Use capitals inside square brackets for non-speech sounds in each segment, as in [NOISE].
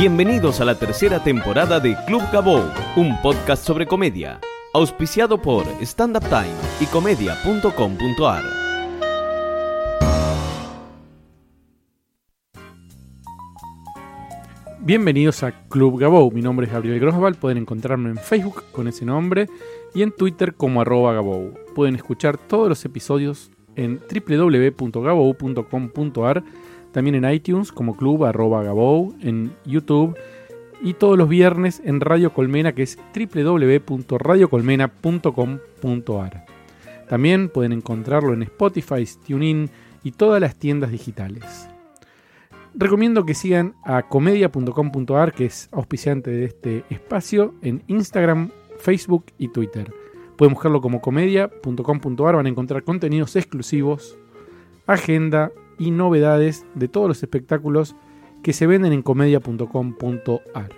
Bienvenidos a la tercera temporada de Club Gabou, un podcast sobre comedia, auspiciado por Stand Up Time y comedia.com.ar. Bienvenidos a Club Gabou, mi nombre es Gabriel Grosval, pueden encontrarme en Facebook con ese nombre y en Twitter como arroba Gabou. Pueden escuchar todos los episodios en www.gabou.com.ar, también en iTunes como club arroba Gabou, en YouTube y todos los viernes en Radio Colmena que es www.radiocolmena.com.ar. También pueden encontrarlo en Spotify, TuneIn y todas las tiendas digitales. Recomiendo que sigan a comedia.com.ar, que es auspiciante de este espacio, en Instagram, Facebook y Twitter. Pueden buscarlo como comedia.com.ar, van a encontrar contenidos exclusivos, agenda y novedades de todos los espectáculos que se venden en comedia.com.ar.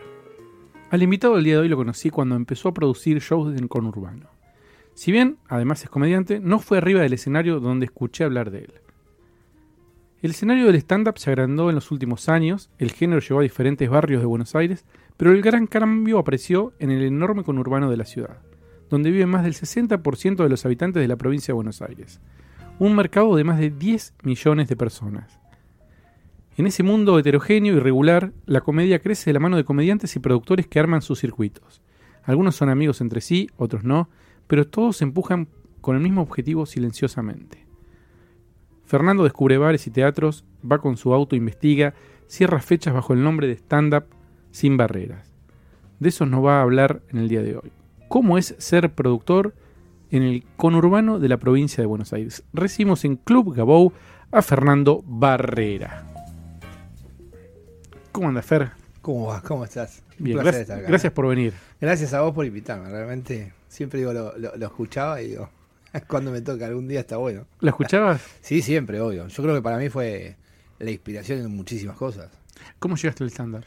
Al invitado del día de hoy lo conocí cuando empezó a producir shows en conurbano. Si bien, además es comediante, no fue arriba del escenario donde escuché hablar de él. El escenario del stand-up se agrandó en los últimos años, el género llegó a diferentes barrios de Buenos Aires, pero el gran cambio apareció en el enorme conurbano de la ciudad, donde viven más del 60% de los habitantes de la provincia de Buenos Aires, un mercado de más de 10 millones de personas. En ese mundo heterogéneo y regular, la comedia crece de la mano de comediantes y productores que arman sus circuitos. Algunos son amigos entre sí, otros no, pero todos se empujan con el mismo objetivo silenciosamente. Fernando descubre bares y teatros, va con su auto, investiga, cierra fechas bajo el nombre de stand-up sin barreras. De eso nos va a hablar en el día de hoy. ¿Cómo es ser productor en el conurbano de la provincia de Buenos Aires? Recibimos en Club Gabou a Fernando Barrera. ¿Cómo anda, Fer? ¿Cómo vas? ¿Cómo estás? Un Bien, placer gracias, estar acá. gracias por venir. Gracias a vos por invitarme. Realmente siempre digo, lo, lo- lo escuchaba y digo, [LAUGHS] cuando me toca algún día está bueno. ¿La escuchabas? [LAUGHS] Sí, siempre, obvio. Yo creo que para mí fue la inspiración en muchísimas cosas. ¿Cómo llegaste al stand-up?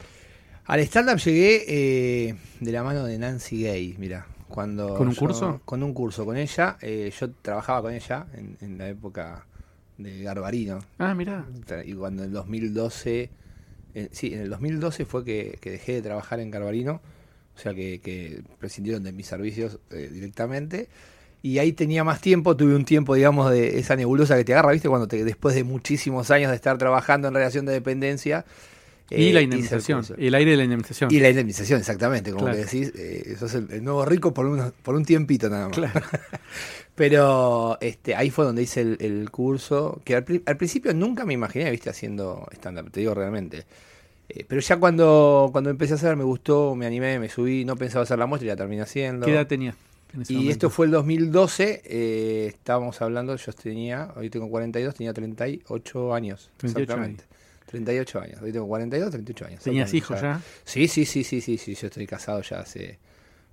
Al stand-up llegué eh, de la mano de Nancy Gay, mira. Cuando ¿Con un yo- curso? Con un curso con ella. eh, yo trabajaba con ella en, en la época de Garbarino. Ah, mirá. Y cuando en el 2012, eh, sí, en el 2012 fue que, que dejé de trabajar en Carbarino, o sea que, que prescindieron de mis servicios eh, directamente. Y ahí tenía más tiempo, tuve un tiempo, digamos, de esa nebulosa que te agarra, ¿viste? Cuando te, después de muchísimos años de estar trabajando en relación de dependencia. Y eh, la el indemnización, curso. el aire de la indemnización. Y la indemnización, exactamente, como Claro. que decís, eh, sos el, el nuevo rico por, unos- por un tiempito nada más. Claro. [LAUGHS] Pero este, ahí fue donde hice el, el curso, que al, pri- al principio nunca me imaginé, viste, haciendo stand-up, te digo realmente. Eh, pero ya cuando, cuando empecé a hacer, me gustó, me animé, me subí, no pensaba hacer la muestra y la terminé haciendo. ¿Qué edad en ese y momento? esto fue el 2012, eh, estábamos hablando, yo tenía, hoy tengo 42, tenía 38 años. 38 exactamente. 38 años, hoy tengo 42, 38 años. ¿Tenías hijos ya? Sí, sí, sí, sí, sí, sí, yo estoy casado ya hace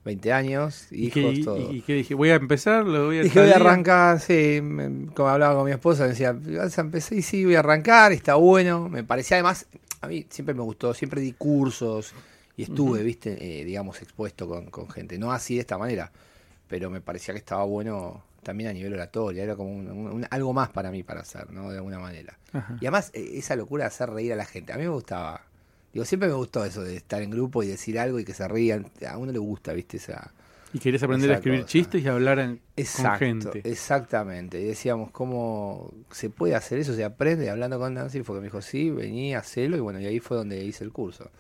20 años, ¿Y hijos, qué, y- todo. y qué dije? ¿Voy a empezar? ¿Lo voy a Dije, voy a arrancar, sí, me- como hablaba con mi esposa, me decía, vas a empezar, y sí, voy a arrancar, está bueno. Me parecía además, a mí siempre me gustó, siempre di cursos y estuve, viste, eh, digamos, expuesto con, con gente. No así de esta manera, pero me parecía que estaba bueno también a nivel oratorio, era como un- algo más para mí para hacer, ¿no? De alguna manera. Ajá. Y además, eh, esa locura de hacer reír a la gente, a mí me gustaba. Digo, siempre me gustó eso de estar en grupo y decir algo y que se rían. A uno le gusta, viste, esa... Y querías aprender a escribir cosa. chistes y hablar en- con Exacto, gente. exactamente. Y decíamos, ¿cómo se puede hacer eso? Se aprende hablando con Nancy. Fue que me dijo, sí, vení, hacelo. Y bueno, y ahí fue donde hice el curso.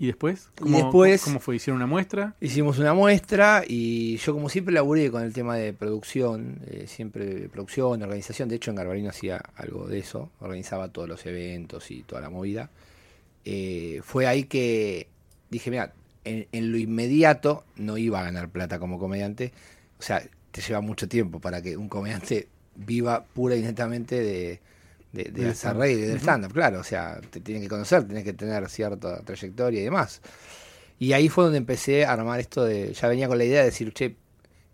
¿Y después? Y ¿Cómo, después- ¿Cómo fue? ¿Hicieron una muestra? Hicimos una muestra y yo como siempre laburé con el tema de producción, eh, siempre producción, organización. De hecho, en Garbarino hacía algo de eso. Organizaba todos los eventos y toda la movida. Eh, fue ahí que dije, mira, en, en lo inmediato no iba a ganar plata como comediante. O sea, te lleva mucho tiempo para que un comediante viva pura y netamente de, de, de Del hacer del stand-up, claro. O sea, te tienen que conocer, tienes que tener cierta trayectoria y demás. Y ahí fue donde empecé a armar esto de. Ya venía con la idea de decir, che,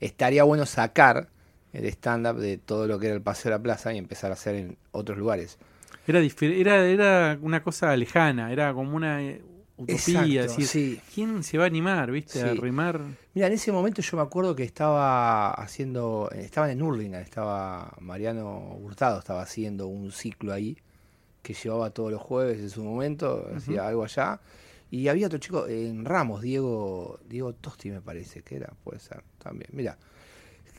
estaría bueno sacar el stand-up de todo lo que era el Paseo de la Plaza y empezar a hacer en otros lugares. Era, era, era una cosa lejana, era como una eh, utopía. Exacto, sí. ¿Quién se va a animar, viste, a Sí. rimar? Mira, en ese momento yo me acuerdo que estaba haciendo, estaban en Hurlingham, estaba Mariano Hurtado, estaba haciendo un ciclo ahí que llevaba todos los jueves en su momento, hacía algo allá. Y había otro chico en Ramos, Diego, Diego Tosti me parece que era, puede ser también. Mira,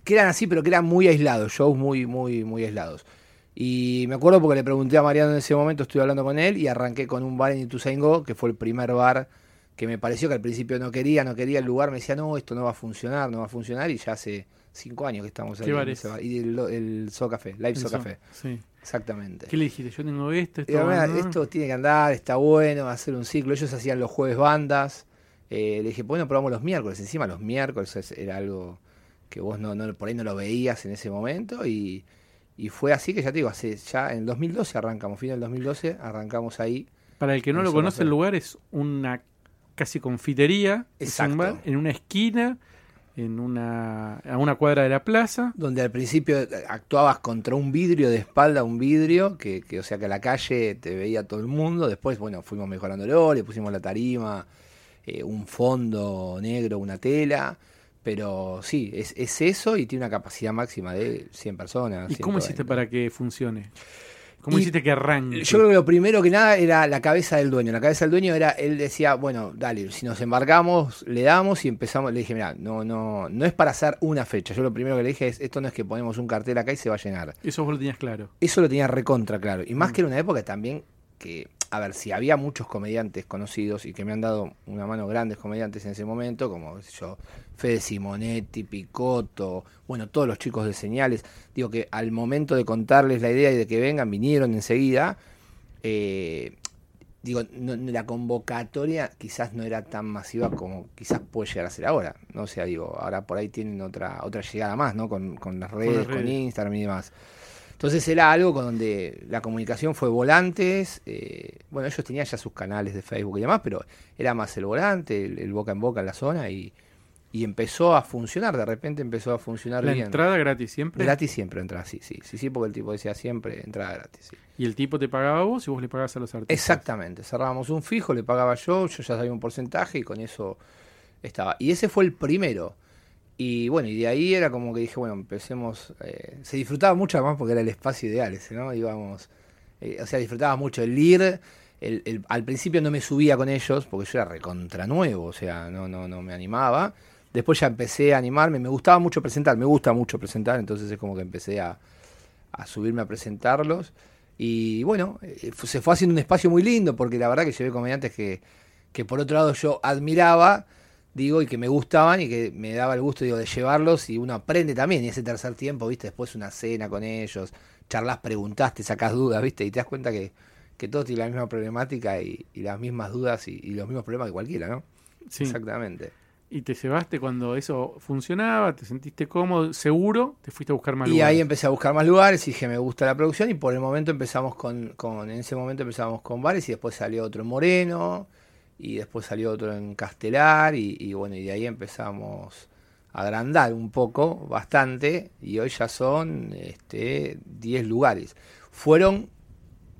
que eran así, pero que eran muy aislados, shows muy, muy, muy aislados. Y me acuerdo porque le pregunté a Mariano en ese momento, estuve hablando con él y arranqué con un bar en Ituzaingó, que fue el primer bar que me pareció que al principio no quería, no quería el lugar, me decía, no, esto no va a funcionar, no va a funcionar, y ya hace cinco años que estamos ahí. ¿Qué en bar ese es? bar. Y el, el So Café, Live El So Sí. exactamente. ¿Qué le dijiste? Yo tengo esto, esto. Y digo, "Mira, ¿no? esto tiene que andar, está bueno, va a ser un ciclo. Ellos hacían los jueves bandas. Eh, le dije, bueno, probamos los miércoles. Encima los miércoles es- era algo que vos no, no por ahí no lo veías en ese momento. Y, y fue así que ya te digo, hace, ya en 2012 arrancamos, fin del 2012 arrancamos ahí. Para el que no el lo conoce, el lugar es una casi confitería. un Exacto. bar en una esquina, en una, a una cuadra de la plaza. Donde al principio eh, actuabas contra un vidrio de espalda, un vidrio, que, que o sea que a la calle te veía todo el mundo. Después, bueno, fuimos mejorándolo, le pusimos la tarima, eh, un fondo negro, una tela. Pero sí, es, es eso y tiene una capacidad máxima de 100 personas. ¿Y cómo 120. hiciste para que funcione? ¿Cómo Y hiciste que arranque? Yo creo que lo primero que nada era la cabeza del dueño. La cabeza del dueño era, él decía, bueno, dale, si nos embarcamos, le damos y empezamos. Le dije, mira, no, no, no es para hacer una fecha. Yo lo primero que le dije es, esto no es que ponemos un cartel acá y se va a llenar. Eso vos lo tenías claro. Eso lo tenía recontra claro. Y más Mm. que era una época también que, a ver, si había muchos comediantes conocidos y que me han dado una mano grandes comediantes en ese momento, como yo, Fede Simonetti, Picotto, bueno, todos los chicos de señales, digo que al momento de contarles la idea y de que vengan, vinieron enseguida. eh, digo, no- la convocatoria quizás no era tan masiva como quizás puede llegar a ser ahora. ¿no? O sea, digo, ahora por ahí tienen otra, otra llegada más, ¿no? Con, con las redes, con, redes. Instagram y demás. Entonces era algo con donde la comunicación fue volantes. eh, bueno, ellos tenían ya sus canales de Facebook y demás, pero era más el volante, el, el boca en boca en la zona y, y empezó a funcionar. De repente empezó a funcionar La bien. entrada gratis siempre. Gratis siempre entraba, sí, sí, sí, sí, porque el tipo decía siempre entrada gratis. sí. Y el tipo te pagaba vos y vos le pagabas a los artistas. Exactamente, cerrábamos un fijo, le pagaba yo, yo ya sabía un porcentaje y con eso estaba. Y ese fue el primero. Y bueno, y de ahí era como que dije, bueno, empecemos. eh, se disfrutaba mucho además porque era el espacio ideal ese, ¿no? Íbamos. eh, o sea, disfrutaba mucho el ir. Al principio no me subía con ellos porque yo era recontra nuevo, o sea, no, no, no me animaba. Después ya empecé a animarme, me gustaba mucho presentar, me gusta mucho presentar, entonces es como que empecé a, a subirme a presentarlos. Y bueno, eh, se fue haciendo un espacio muy lindo porque la verdad que llevé comediantes que, que por otro lado yo admiraba, digo, y que me gustaban y que me daba el gusto, digo, de llevarlos y uno aprende también. Y ese tercer tiempo, viste, después una cena con ellos, charlas, preguntaste, sacas dudas, viste, y te das cuenta que, que todos tienen la misma problemática y, y las mismas dudas y, y los mismos problemas que cualquiera, ¿no? Sí. Exactamente. Y te llevaste cuando eso funcionaba, te sentiste cómodo, seguro, te fuiste a buscar más Y lugares. ahí empecé a buscar más lugares y dije, me gusta la producción y por el momento empezamos con, con en ese momento empezamos con bares y después salió otro en Moreno y después salió otro en Castelar y, bueno, y de ahí empezamos a agrandar un poco, bastante, y hoy ya son este 10 lugares. Fueron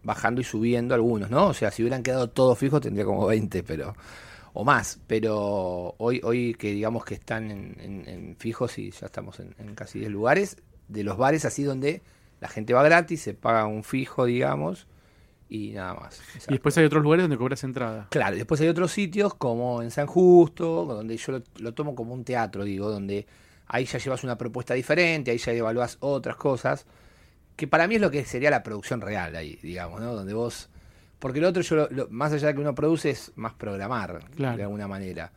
bajando y subiendo algunos, ¿no? O sea, si hubieran quedado todos fijos tendría como 20, pero o más, pero hoy hoy que digamos que están en, en- en fijos y ya estamos en, en casi 10 lugares, de los bares así donde la gente va gratis, se paga un fijo, digamos, y nada más. Y después hay otros lugares donde cobras entrada. Claro, después hay otros sitios como en San Justo, donde yo lo, lo tomo como un teatro, digo, donde ahí ya llevas una propuesta diferente, ahí ya evaluás otras cosas, que para mí es lo que sería la producción real ahí, digamos, ¿no? Donde vos... Porque lo otro, yo lo- lo- más allá de que uno produce, es más programar, Claro. de alguna manera.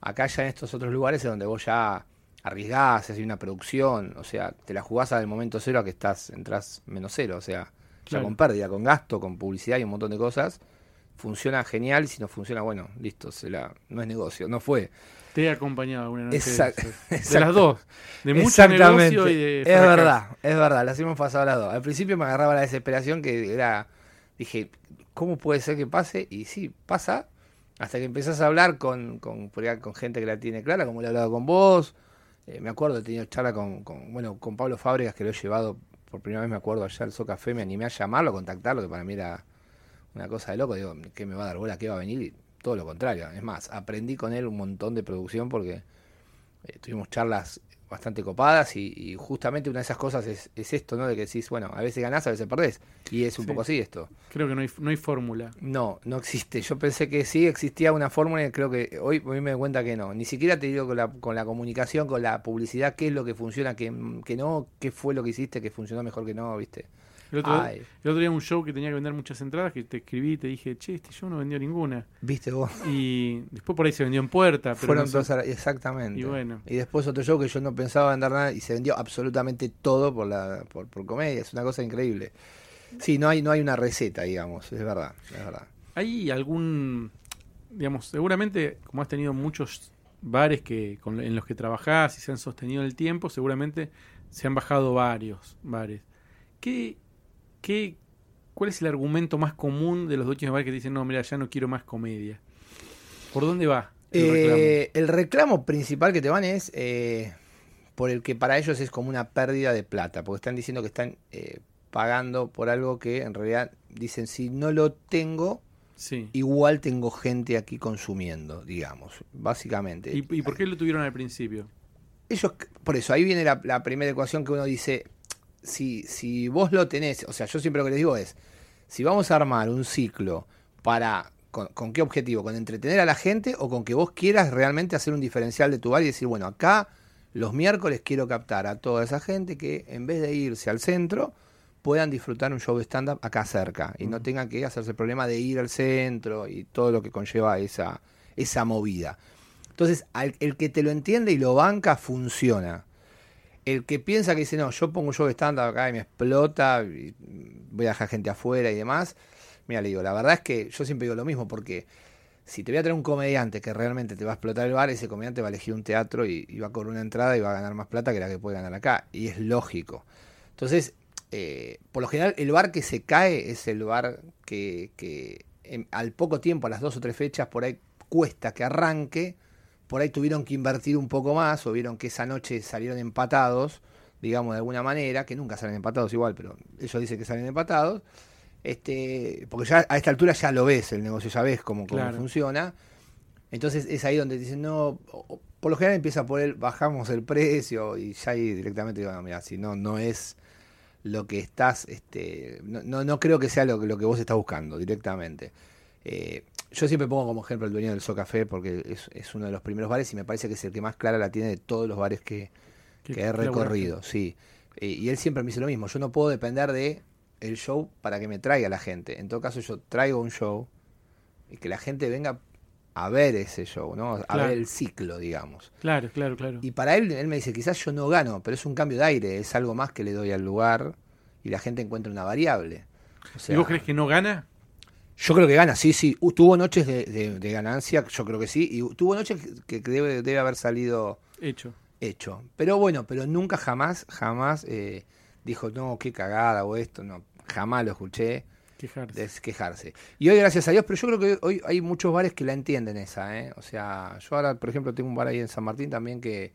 Acá ya en estos otros lugares es donde vos ya arriesgás, haces una producción, o sea, te la jugás al momento cero a que estás, entras menos cero, o sea, ya Claro. con pérdida, con gasto, con publicidad y un montón de cosas funciona genial si no funciona, bueno, listo, se la, no es negocio, no fue. Te he acompañado alguna noche. de Exact-. [LAUGHS] De, las dos. De mucho negocio y de es verdad, es verdad, las hemos pasado las dos. Al principio me agarraba la desesperación que era, dije, ¿cómo puede ser que pase? Y sí, pasa, hasta que empezás a hablar con, con, con gente que la tiene clara, como le he hablado con vos. Eh, me acuerdo, he tenido charla con, con, bueno, con Pablo Fábregas, que lo he llevado por primera vez, me acuerdo, allá al Socafé, me animé a llamarlo, a contactarlo, que para mí era una cosa de loco. Digo, ¿qué me va a dar bola? ¿Qué va a venir? Y todo lo contrario. Es más, aprendí con él un montón de producción porque eh, tuvimos charlas bastante copadas y, y justamente una de esas cosas es, es esto, ¿no? De que decís, bueno, a veces ganás, a veces perdés. Y es un Sí. poco así esto. Creo que no hay, no hay fórmula. No, no existe. Yo pensé que sí existía una fórmula y creo que hoy, hoy me doy cuenta que no. Ni siquiera te digo con la, con la comunicación, con la publicidad, qué es lo que funciona, qué, qué no, qué fue lo que hiciste que funcionó mejor que no, ¿viste? El otro, Ay, el otro día un show que tenía que vender muchas entradas que te escribí y te dije, che, este show no vendió ninguna. ¿viste vos? Y después por ahí se vendió en puerta. Pero Fueron no sé- dos exactamente. Y bueno. Y después otro show que yo no pensaba vender nada y se vendió absolutamente todo por la por, por comedia. Es una cosa increíble. Sí, no hay, no hay una receta, digamos, es verdad, es verdad. ¿Hay algún, digamos, seguramente, como has tenido muchos bares que con- en los que trabajás y se han sostenido en el tiempo, seguramente se han bajado varios bares. ¿Qué, qué, ¿Cuál es el argumento más común de los dueños de bares que dicen, no, mira, ya no quiero más comedia? ¿Por dónde va el reclamo? Eh, el reclamo principal que te van es eh, por el que para ellos es como una pérdida de plata, porque están diciendo que están eh, pagando por algo que en realidad dicen, si no lo tengo, Sí. igual tengo gente aquí consumiendo, digamos, básicamente. ¿Y, ¿Y por qué lo tuvieron al principio? ellos, por eso, ahí viene la, la primera ecuación que uno dice, si, si vos lo tenés, o sea, yo siempre lo que les digo es, si vamos a armar un ciclo para, con, con qué objetivo? ¿Con entretener a la gente o con que vos quieras realmente hacer un diferencial de tu bar y decir, bueno, acá los miércoles quiero captar a toda esa gente que en vez de irse al centro, puedan disfrutar un show de stand-up acá cerca y no tengan que hacerse el problema de ir al centro y todo lo que conlleva esa, esa movida. Entonces, al- el que te lo entiende y lo banca, funciona. El que piensa que dice, no, yo pongo show de stand-up acá y me explota, voy a dejar gente afuera y demás. Mira, le digo, la verdad es que yo siempre digo lo mismo, porque si te voy a traer un comediante que realmente te va a explotar el bar, ese comediante va a elegir un teatro y, va a cobrar una entrada y va a ganar más plata que la que puede ganar acá. Y es lógico. Entonces, eh, por lo general, el bar que se cae es el bar que, que en- al poco tiempo, a las dos o tres fechas, por ahí cuesta que arranque. Por ahí tuvieron que invertir un poco más o vieron que esa noche salieron empatados, digamos de alguna manera, que nunca salen empatados igual, pero ellos dicen que salen empatados. Este, porque ya a esta altura ya lo ves, el negocio ya ves cómo, cómo Claro. funciona. Entonces es ahí donde dicen, no, por lo general empieza por el, bajamos el precio y ya ahí directamente digo, no, mira, si no, no es lo que estás, este, no, no, no creo que sea lo, que- lo que vos estás buscando directamente. Eh, yo siempre pongo como ejemplo el dueño del Socafé porque es, es uno de los primeros bares y me parece que es el que más clara la tiene de todos los bares que, ¿Qué- que he recorrido, sí. Eh, y él siempre me dice lo mismo, yo no puedo depender de el show para que me traiga la gente. En todo caso yo traigo un show y que la gente venga a ver ese show, ¿no? A Claro. ver el ciclo, digamos. Claro, claro, claro. Y para él, él me dice, quizás yo no gano, pero es un cambio de aire, es algo más que le doy al lugar y la gente encuentra una variable. O sea, ¿Y vos crees que no gana? Yo creo que gana, sí, sí. Uh, tuvo noches de, de- de ganancia, yo creo que sí, y tuvo noches que, que debe, debe haber salido Hecho. hecho. Pero bueno, pero nunca jamás, jamás eh, dijo, no, qué cagada o esto, no, jamás lo escuché Quejarse. quejarse. Y hoy, gracias a Dios, pero yo creo que hoy hay muchos bares que la entienden esa, ¿eh? O sea, yo ahora, por ejemplo, tengo un bar ahí en San Martín también que,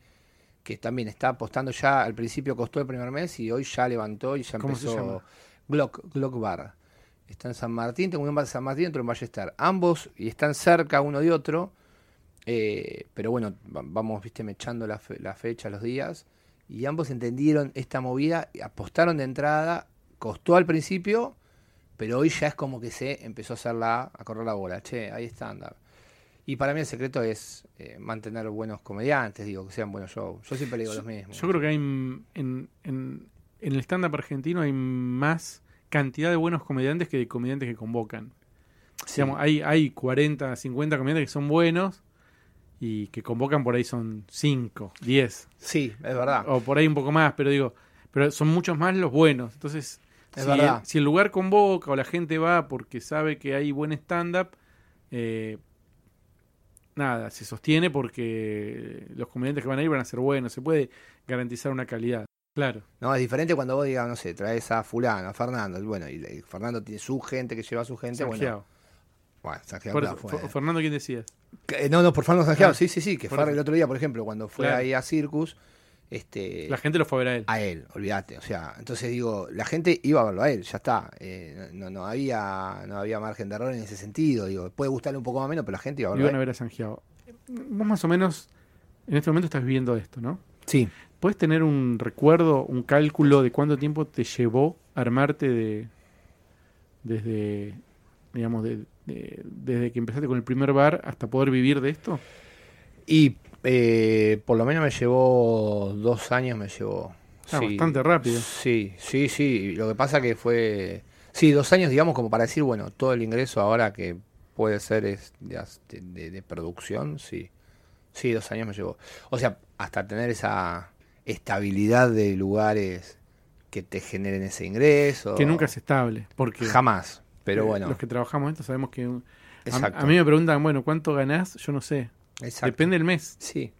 que también está apostando ya, al principio costó el primer mes y hoy ya levantó y ya ¿Cómo se empezó llama? Glock, Glock Bar. Está en San Martín, tengo un en San Martín, otro en Ballester. Ambos y están cerca uno de otro, eh, pero bueno, va- vamos, viste, mechando la, fe- la fecha, los días, y ambos entendieron esta movida, y apostaron de entrada, costó al principio, pero hoy ya es como que se empezó a hacer la, a correr la bola, che, ahí está, anda. Y para mí el secreto es eh, mantener buenos comediantes, digo, que sean buenos shows. Yo siempre le digo los mismos. Yo creo que hay m- en, en, en el stand-up argentino hay más cantidad de buenos comediantes que de comediantes que convocan. Sí. Digamos, hay, hay 40, 50 comediantes que son buenos y que convocan por ahí son 5, 10. Sí, es verdad. O por ahí un poco más, pero digo, pero son muchos más los buenos. Entonces, Es si, verdad. El, si el lugar convoca o la gente va porque sabe que hay buen stand-up, eh, nada, se sostiene porque los comediantes que van a ir van a ser buenos. Se puede garantizar una calidad. Claro. No, es diferente cuando vos digas, no sé, traes a fulano, a Fernando, y bueno, y, y Fernando tiene su gente que lleva a su gente, bueno, Sanjeao. bueno, Sanjeao Por- fue- Fernando, ¿quién decías? Que- no, no, por Fernando Sanjeao, Ah, sí, sí, sí, que fue el otro día, por ejemplo, cuando fue Claro. ahí a Circus, este, La gente lo fue a ver a él. a él, olvídate, o sea, entonces digo, la gente iba a verlo a él, ya está, eh, no, no había, no había margen de error en ese sentido, digo, puede gustarle un poco más o menos, pero la gente iba a verlo Iban a ver a Sanjeao. Vos más o menos en este momento estás viviendo esto, ¿no? Sí, ¿Puedes tener un recuerdo, un cálculo de cuánto tiempo te llevó armarte de desde digamos de, de- desde que empezaste con el primer bar hasta poder vivir de esto? Y eh, por lo menos me llevó dos años, me llevó. Ah, bastante rápido. Sí, sí, sí. Lo que pasa que fue. Sí, dos años, digamos, como para decir, bueno, todo el ingreso ahora que puede ser es de- de producción, sí. Sí, dos años me llevó. O sea, hasta tener esa estabilidad de lugares que te generen ese ingreso. Que nunca es estable, porque Jamás. Pero eh, bueno, los que trabajamos esto sabemos que un- a, exacto. a mí me preguntan, bueno, ¿cuánto ganás? Yo no sé. exacto. Depende del mes, Sí,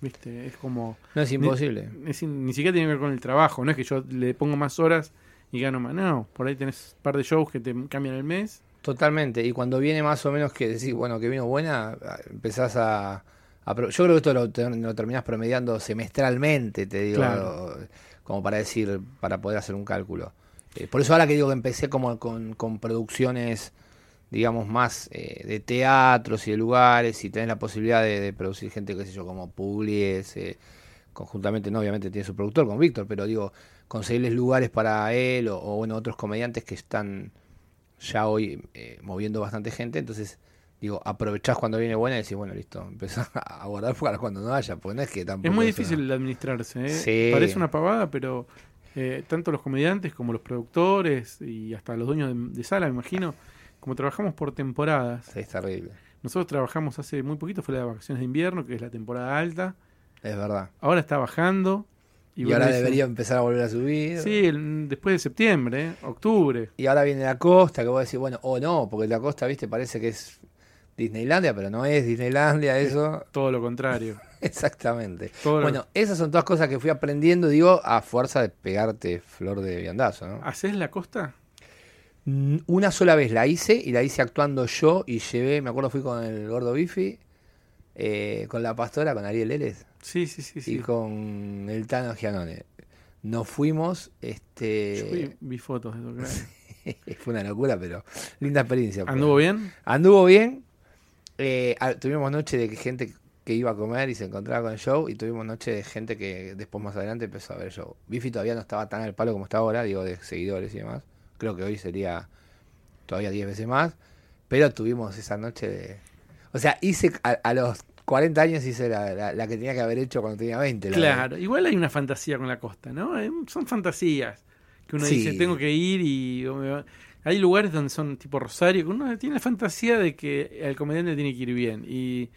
¿viste? Es como no es imposible. es in- ni siquiera tiene que ver con el trabajo, no es que yo le pongo más horas y gano más, no, por ahí tenés un par de shows que te cambian el mes. Totalmente. Y cuando viene más o menos que decís, bueno, que vino buena, empezás a. a pro- yo creo que esto lo, lo terminás promediando semestralmente, te digo, Claro. como para decir, para poder hacer un cálculo. Eh, por eso ahora que digo que empecé como con, con producciones, digamos, más eh, de teatros y de lugares, y tenés la posibilidad de, de producir gente, qué sé yo, como Pugliese, eh, conjuntamente, no, obviamente tiene su productor con Víctor, pero digo, conseguirles lugares para él o, o, bueno, otros comediantes que están ya hoy eh, moviendo bastante gente, entonces digo, aprovechás cuando viene buena y decís, bueno, listo, [LAUGHS] empezás a guardar para cuando no haya, porque no es que tampoco Es muy una- difícil administrarse, ¿eh? Sí. parece una pavada, pero eh, tanto los comediantes como los productores y hasta los dueños de, de sala, me imagino, como trabajamos por temporadas. Sí, es terrible, Nosotros trabajamos hace muy poquito, fue la de vacaciones de invierno, que es la temporada alta. es verdad. Ahora está bajando. Y, ahora debería empezar a volver a subir. Sí, el- después de septiembre, ¿eh? octubre. Y ahora viene la costa, que vos decís, bueno, o no, porque la costa, viste, parece que es Disneylandia, pero no es Disneylandia eso. Todo lo contrario. [LAUGHS] Exactamente. Todo lo- Bueno, esas son todas cosas que fui aprendiendo, digo, a fuerza de pegarte flor de viandazo, ¿no? ¿Haces la costa? Mm, Una sola vez la hice y la hice actuando yo y llevé, me acuerdo fui con el gordo Bifi, eh, con la pastora, con Ariel Eres Sí, sí, sí. sí. y con el Tano Gianone. Nos fuimos, Yo vi, este vi fotos de eso, claro. [LAUGHS] fue una locura, pero linda experiencia. ¿Anduvo bien? Anduvo bien. Eh, ah, tuvimos noche de gente que iba a comer y se encontraba con el show y tuvimos noche de gente que después más adelante empezó a ver el show. Bifi todavía no estaba tan al palo como está ahora, digo, de seguidores y demás. Creo que hoy sería todavía 10 veces más. Pero tuvimos esa noche de... O sea, hice a, a los 40 años hice la, la- la que tenía que haber hecho cuando tenía 20. la Claro, igual hay una fantasía con la costa, ¿no? Son fantasías que uno Sí. dice, tengo que ir y... Hay lugares donde son tipo Rosario, que uno tiene la fantasía de que el comediante tiene que ir bien. Y,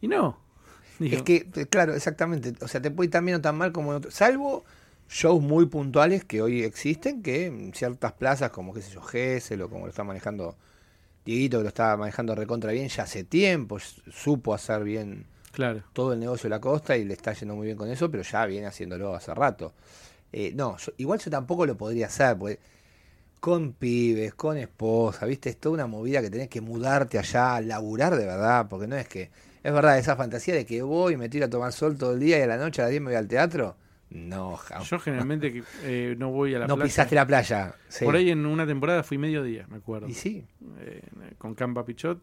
y no. Digo, Es que, eh, claro, exactamente. O sea, te puede ir tan bien o tan mal como en otro. Salvo shows muy puntuales que hoy existen, que en ciertas plazas, como qué sé yo, Gessel o como lo está manejando Dieguito, que lo está manejando recontra bien ya hace tiempo, supo hacer bien Claro. todo el negocio de la costa y le está yendo muy bien con eso, pero ya viene haciéndolo hace rato. Eh, no, yo- igual yo tampoco lo podría hacer, porque con pibes, con esposa, ¿viste? Es toda una movida que tenés que mudarte allá, laburar de verdad, porque no es que. Es verdad, esa fantasía de que voy y me tiro a tomar sol todo el día y a la noche a las 10 me voy al teatro. No, jamás. Yo generalmente eh, no voy a la no playa. pisaste la playa. Sí. Por ahí en una temporada fui mediodía, me acuerdo. Y sí, eh, con Campa Pichot.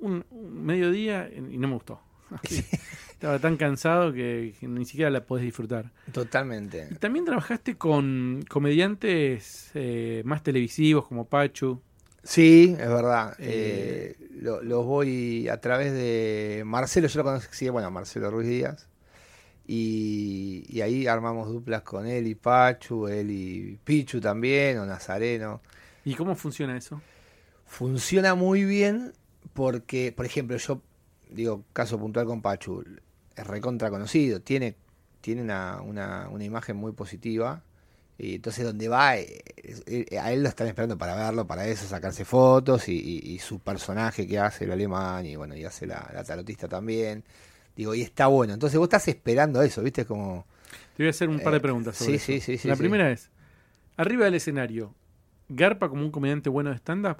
Un, un mediodía y no me gustó. [LAUGHS] Estaba tan cansado que, que ni siquiera la podés disfrutar. totalmente. Y también trabajaste con comediantes eh, más televisivos como Pachu. Sí, es verdad. Eh, Eh, lo- los voy a través de Marcelo, yo lo conocí, bueno, Marcelo Ruiz Díaz. Y, y ahí armamos duplas con él y Pachu, él y Pichu también, o Nazareno. ¿Y cómo funciona eso? Funciona muy bien porque, por ejemplo, yo digo, caso puntual con Pachu, es recontra conocido, tiene, tiene una, una, una imagen muy positiva. Y entonces donde va, eh, eh, a él lo están esperando para verlo, para eso, sacarse fotos y, y- y su personaje que hace el alemán y bueno, y hace la, la tarotista también. Digo, y está bueno. Entonces vos estás esperando eso, ¿viste? Como... Te voy a hacer un par de Eh, preguntas sobre sí, eso. sí, sí, La sí. primera es, arriba del escenario, ¿garpa como un comediante bueno de stand-up?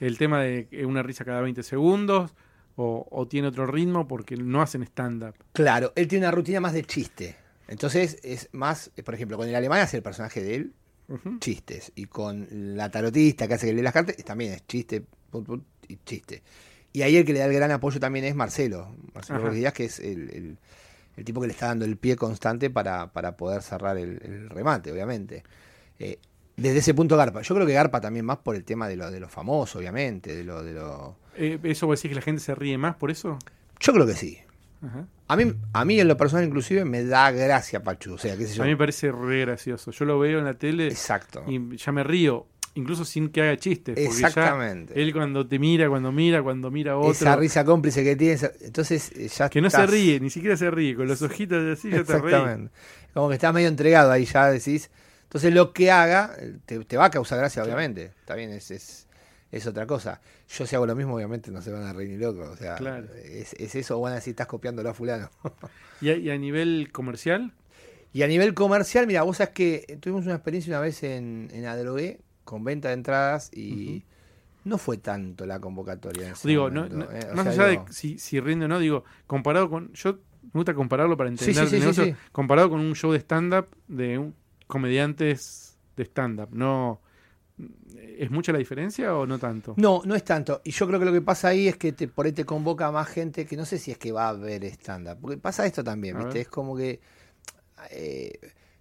¿El tema de una risa cada 20 segundos? O, o tiene otro ritmo porque no hacen stand-up? Claro, él tiene una rutina más de chiste. Entonces es más, por ejemplo, con el alemán hace el personaje de él, chistes. Y con la tarotista que hace que lee las cartas, también es chiste, y chiste. Y ahí el que le da el gran apoyo también es Marcelo, Marcelo Díaz, que es el, el- el tipo que le está dando el pie constante para, para poder cerrar el, el remate, obviamente. Eh, desde ese punto Garpa. Yo creo que Garpa también más por el tema de lo, de lo famoso, obviamente, de lo, de lo... Eh, ¿Eso vos decís que la gente se ríe más por eso? Yo creo que sí. Ajá. A mí, a mí en lo personal inclusive me da gracia Pachu, o sea, qué sé yo. A mí me parece re gracioso. Yo lo veo en la tele Exacto. y ya me río, incluso sin que haga chistes. Porque Exactamente. ya él cuando te mira, cuando mira, cuando mira a otro. Esa risa cómplice que tiene, entonces eh, ya que no estás- se ríe, ni siquiera se ríe, con los ojitos así ya te ríe. Exactamente. Como que estás medio entregado ahí, ya decís. Entonces lo que haga eh, te, te va a causar gracia, obviamente. Está bien, es, es, es otra cosa. Yo si hago lo mismo, obviamente no se van a reír ni locos. O sea, Claro. es, es eso, o van a decir, estás copiándolo a fulano. [LAUGHS] ¿Y a, y a nivel comercial? y a nivel comercial, mira, vos sabés que tuvimos una experiencia una vez en, en Adrogué con venta de entradas y no fue tanto la convocatoria. en ese Digo, no, momento, no- eh. Más sea, allá digo, de si, si rinde o no, digo, comparado con. Yo me gusta compararlo para entender sí, el sí, negocio. Comparado con un show de stand-up de un- comediantes de stand-up. No. ¿Es mucha la diferencia o no tanto? No, no es tanto. Y yo creo que lo que pasa ahí es que te, por ahí te convoca más gente que no sé si es que va a ver stand-up. Porque pasa esto también, A ¿viste? ver. Es como que eh,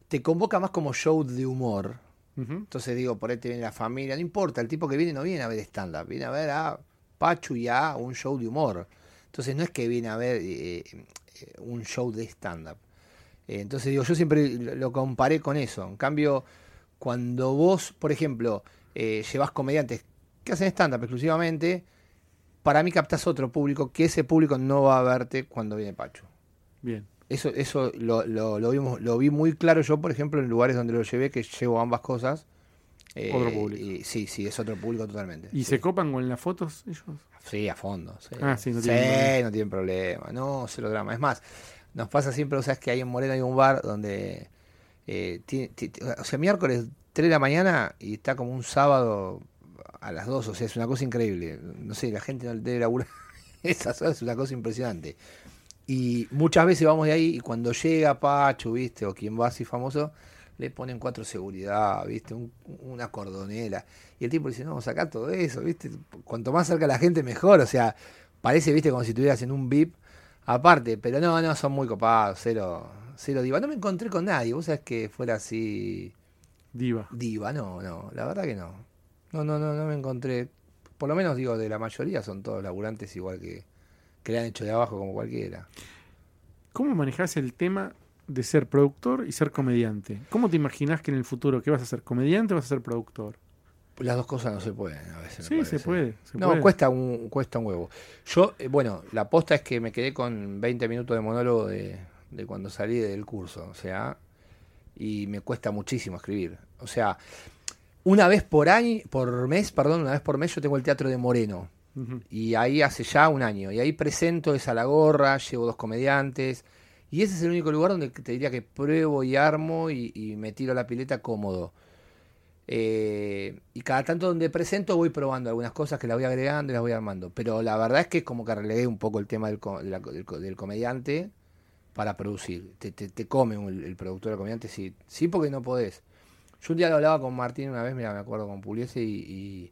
te convoca más como show de humor. Entonces digo, por ahí te viene la familia. No importa, el tipo que viene no viene a ver stand-up. Viene a ver a Pachu y a un show de humor. Entonces no es que viene a ver eh, eh, un show de stand-up. Eh, entonces digo, yo siempre lo comparé con eso. En cambio, cuando vos, por ejemplo, eh, llevas comediantes que hacen stand-up exclusivamente, para mí captás otro público que ese público no va a verte cuando viene Pachu. Bien. Eso, eso lo, lo, lo vimos, lo vi muy claro yo, por ejemplo, en lugares donde lo llevé, que llevo ambas cosas. Eh, Otro público. y- sí, sí, es otro público totalmente. ¿Y sí. se copan con las fotos ellos? Sí, a fondo. Sí, Ah, sí, no Sí, tienen problema. no tienen problema. No, cero drama. Es más, nos pasa siempre, o sea, es que ahí en Moreno hay un bar donde. Eh, tiene- ti- ti- o sea, miércoles 3 de la mañana y está como un sábado a las 2. O sea, es una cosa increíble. No sé, la gente no debe laburar. [LAUGHS] Esas horas es una cosa impresionante. Y muchas veces vamos de ahí y cuando llega Pachu, ¿viste? O quien va así famoso, le ponen cuatro seguridad, ¿viste? Un- una cordonera. Y el tipo dice, no, saca todo eso, ¿viste? Cuanto más cerca la gente, mejor. O sea, parece, ¿viste? Como si estuvieras en un VIP aparte. Pero no, no, son muy copados, cero, cero diva. No me encontré con nadie, vos sabés que fuera así Diva. diva, no, no, la verdad que no. No, no, no, no me encontré. Por lo menos digo, de la mayoría son todos laburantes igual que, que le han hecho de abajo como cualquiera. ¿Cómo manejás el tema de ser productor y ser comediante? ¿Cómo te imaginás que en el futuro, ¿qué vas a ser? ¿Comediante o vas a ser productor? Las dos cosas no se pueden a veces. Sí, se puede. se No, puede. cuesta un, cuesta un huevo. Yo, eh, bueno, la posta es que me quedé con 20 minutos de monólogo de, de cuando salí del curso, o sea, y me cuesta muchísimo escribir. O sea, una vez por año, por mes, perdón, una vez por mes yo tengo el teatro de Moreno. Y ahí hace ya un año. Y ahí presento esa la gorra, llevo dos comediantes. Y ese es el único lugar donde te diría que pruebo y armo y, y me tiro la pileta cómodo. Eh, y cada tanto donde presento voy probando algunas cosas que las voy agregando y las voy armando. Pero la verdad es que es como que relegué un poco el tema del, co- del, del comediante para producir. Te, te, te come un- el productor del comediante, sí, sí porque no podés. Yo un día lo hablaba con Martín una vez, mira, me acuerdo con Pugliese y, y,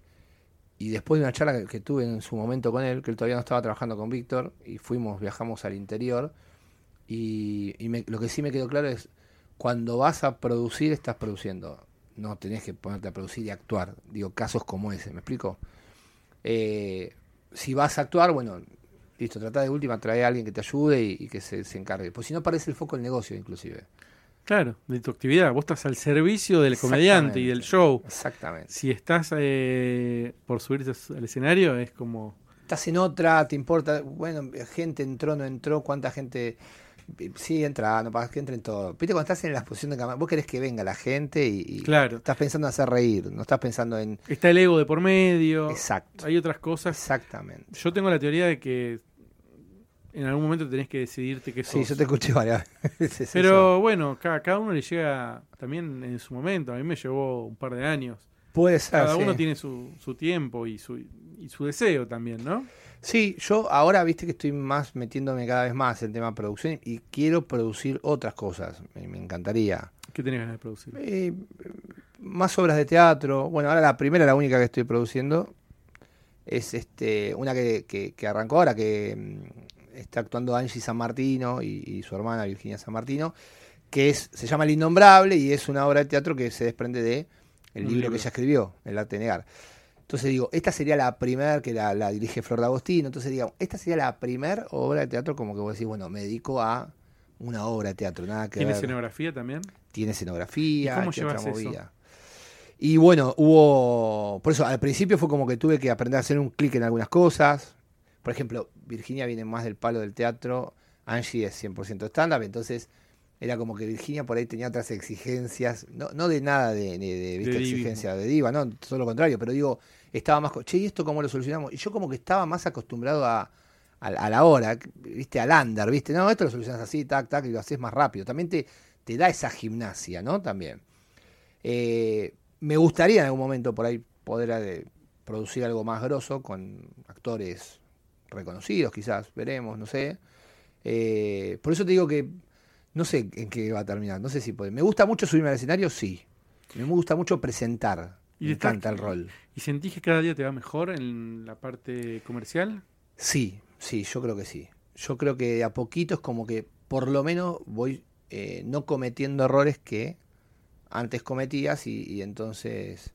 y después de una charla que, que tuve en su momento con él, que él todavía no estaba trabajando con Víctor, y fuimos, viajamos al interior, y, y me- lo que sí me quedó claro es, cuando vas a producir, estás produciendo. No tenés que ponerte a producir y actuar. Digo, casos como ese, ¿me explico? Eh, si vas a actuar, bueno, listo, trata de última, trae a alguien que te ayude y, y que se, se encargue. Pues si no, parece el foco del negocio, inclusive. Claro, de tu actividad. Vos estás al servicio del comediante y del show. Exactamente. Si estás eh, por subirte al escenario, es como. estás en otra, te importa, bueno, gente entró, no entró, cuánta gente, sí entra, no pasa que entren todo. Viste cuando estás en la exposición de cámara, vos querés que venga la gente y, y Claro. estás pensando en hacer reír, no estás pensando en... Está el ego de por medio. Exacto, Hay otras cosas. exactamente. Yo tengo la teoría de que en algún momento tenés que decidirte qué sos. Sí, yo te escuché varias [LAUGHS] veces. eso. Pero bueno, cada, cada uno le llega también en su momento. A mí me llevó un par de años. Puede ser, Cada sí. uno tiene su, su tiempo y su, y su deseo también, ¿no? Sí, yo ahora viste que estoy más metiéndome cada vez más en tema de producción y quiero producir otras cosas, me, me encantaría. ¿Qué tenés ganas de producir? Eh, más obras de teatro. Bueno, ahora la primera, la única que estoy produciendo, es este una que, que- que arrancó ahora, que mm, está actuando Angie San Martino y, y su hermana Virginia San Martino, que es, se llama El Innombrable y es una obra de teatro que se desprende de el libro, libro. que ella escribió, El arte de negar. Entonces digo, esta sería la primera que la, la dirige Flor de Agostino, entonces digo, esta sería la primera obra de teatro como que vos decís, bueno, me dedico a una obra de teatro, nada que ¿Tiene ver escenografía también? tiene escenografía, ¿Y cómo llevas otra eso? movida. Y bueno, hubo. Por eso, al principio fue como que tuve que aprender a hacer un clic en algunas cosas. Por ejemplo, Virginia viene más del palo del teatro, Angie es 100% stand-up, entonces era como que Virginia por ahí tenía otras exigencias, no, no de nada de, de- de, ¿viste? De exigencia de diva, no, todo lo contrario, pero digo, estaba más, che, ¿y esto cómo lo solucionamos? Y yo como que estaba más acostumbrado a, a, a la hora, viste, al andar, viste, no, esto lo solucionas así, tac, tac, y lo haces más rápido. También te, te da esa gimnasia, ¿no? También. Eh, me gustaría en algún momento por ahí poder eh, producir algo más grosso con actores reconocidos, quizás, veremos, no sé. Eh, por eso te digo que no sé en qué va a terminar, no sé si puede. Me gusta mucho subirme al escenario, sí. Me gusta mucho presentar. ¿Y Me encanta el rol. ¿Y sentís que cada día te va mejor en la parte comercial? Sí, sí, yo creo que sí. Yo creo que de a poquito es como que por lo menos voy eh, no cometiendo errores que antes cometías y, y entonces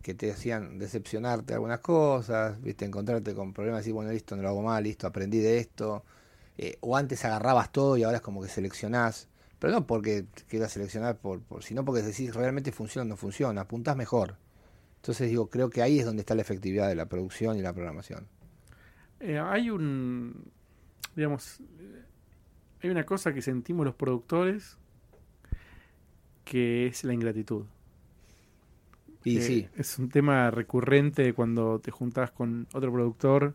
que te hacían decepcionarte algunas cosas, viste, encontrarte con problemas y bueno, listo, no lo hago mal, listo, aprendí de esto. Eh, o antes agarrabas todo y ahora es como que seleccionás. Pero no porque quieras seleccionar, por, por, sino porque decís realmente funciona o no funciona, apuntás mejor. Entonces digo, creo que ahí es donde está la efectividad de la producción y la programación. Eh, hay un, digamos, eh, hay una cosa que sentimos los productores que es la ingratitud. Y Eh, sí, Es un tema recurrente cuando te juntás con otro productor.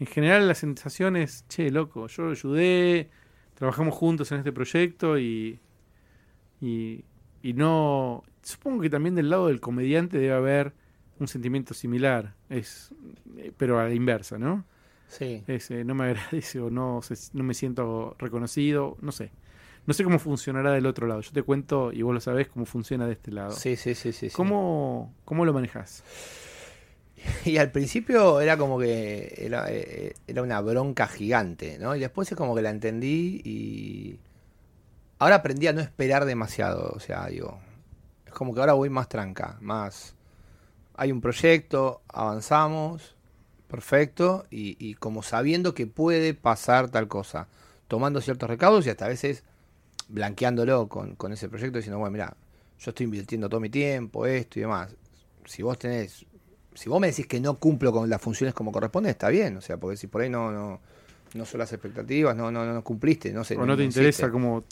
En general la sensación es, che, loco, yo lo ayudé, trabajamos juntos en este proyecto y, y, y no... Supongo que también del lado del comediante debe haber un sentimiento similar, es, eh, pero a la inversa, ¿no? sí. Es, eh, no me [LAUGHS] agradece o no, se- no me siento reconocido, no sé. No sé cómo funcionará del otro lado. Yo te cuento, y vos lo sabés, cómo funciona de este lado. Sí, sí, sí, sí. sí. ¿Cómo, ¿Cómo lo manejas? [LAUGHS] Y al principio era como que era, eh, era una bronca gigante, ¿no? Y después es como que la entendí y ahora aprendí a no esperar demasiado, o sea, digo, es como que ahora voy más tranca, más... Hay un proyecto, avanzamos, perfecto, y, y como sabiendo que puede pasar tal cosa, tomando ciertos recaudos y hasta a veces blanqueándolo con, con ese proyecto, diciendo, bueno, mira, yo estoy invirtiendo todo mi tiempo, esto y demás. Si vos tenés si vos me decís que no cumplo con las funciones como corresponde, está bien, o sea, porque si por ahí no no no son las expectativas, no no no cumpliste, no sé, o no te interesa, como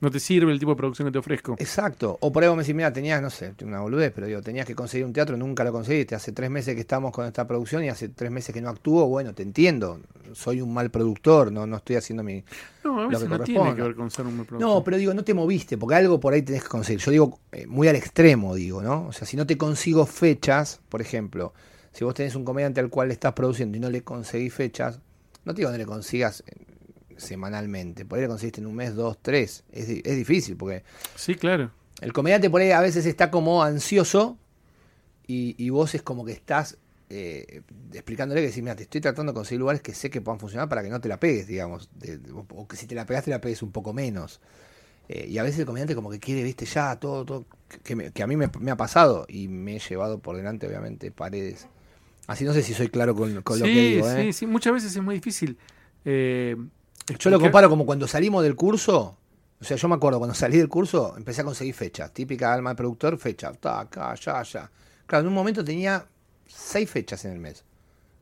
no te sirve el tipo de producción que te ofrezco. Exacto. O por ahí vos me decís, mira, tenías, no sé, una boludez, pero digo, tenías que conseguir un teatro, nunca lo conseguiste. Hace tres meses que estamos con esta producción y hace tres meses que no actúo. Bueno, te entiendo. Soy un mal productor, no, no estoy haciendo mi. No, a lo veces que no tiene que ver con ser un buen productor. No, pero digo, no te moviste, porque algo por ahí tenés que conseguir. Yo digo, eh, muy al extremo, digo, ¿no? O sea, si no te consigo fechas, por ejemplo, si vos tenés un comediante al cual le estás produciendo y no le conseguís fechas, no te digo que no le consigas eh, semanalmente. Por ahí le conseguiste en un mes, dos, tres. Es difícil, porque Sí, claro. el comediante por ahí a veces está como ansioso y, y vos es como que estás eh, explicándole que decís, mira, te estoy tratando de conseguir lugares que sé que puedan funcionar para que no te la pegues, digamos. de- de- o que si te la pegas, te la pegues un poco menos. Eh, y a veces el comediante como que quiere, viste, ya, todo, todo, que, me- que a mí me, me ha pasado y me he llevado por delante, obviamente, paredes. Así no sé si soy claro con, con lo que digo. ¿eh? sí, sí. Muchas veces es muy difícil. eh, Yo lo comparo como cuando salimos del curso. O sea, yo me acuerdo cuando salí del curso, empecé a conseguir fechas. Típica alma de productor, fecha. Ta, acá, allá, allá. Claro, en un momento tenía seis fechas en el mes.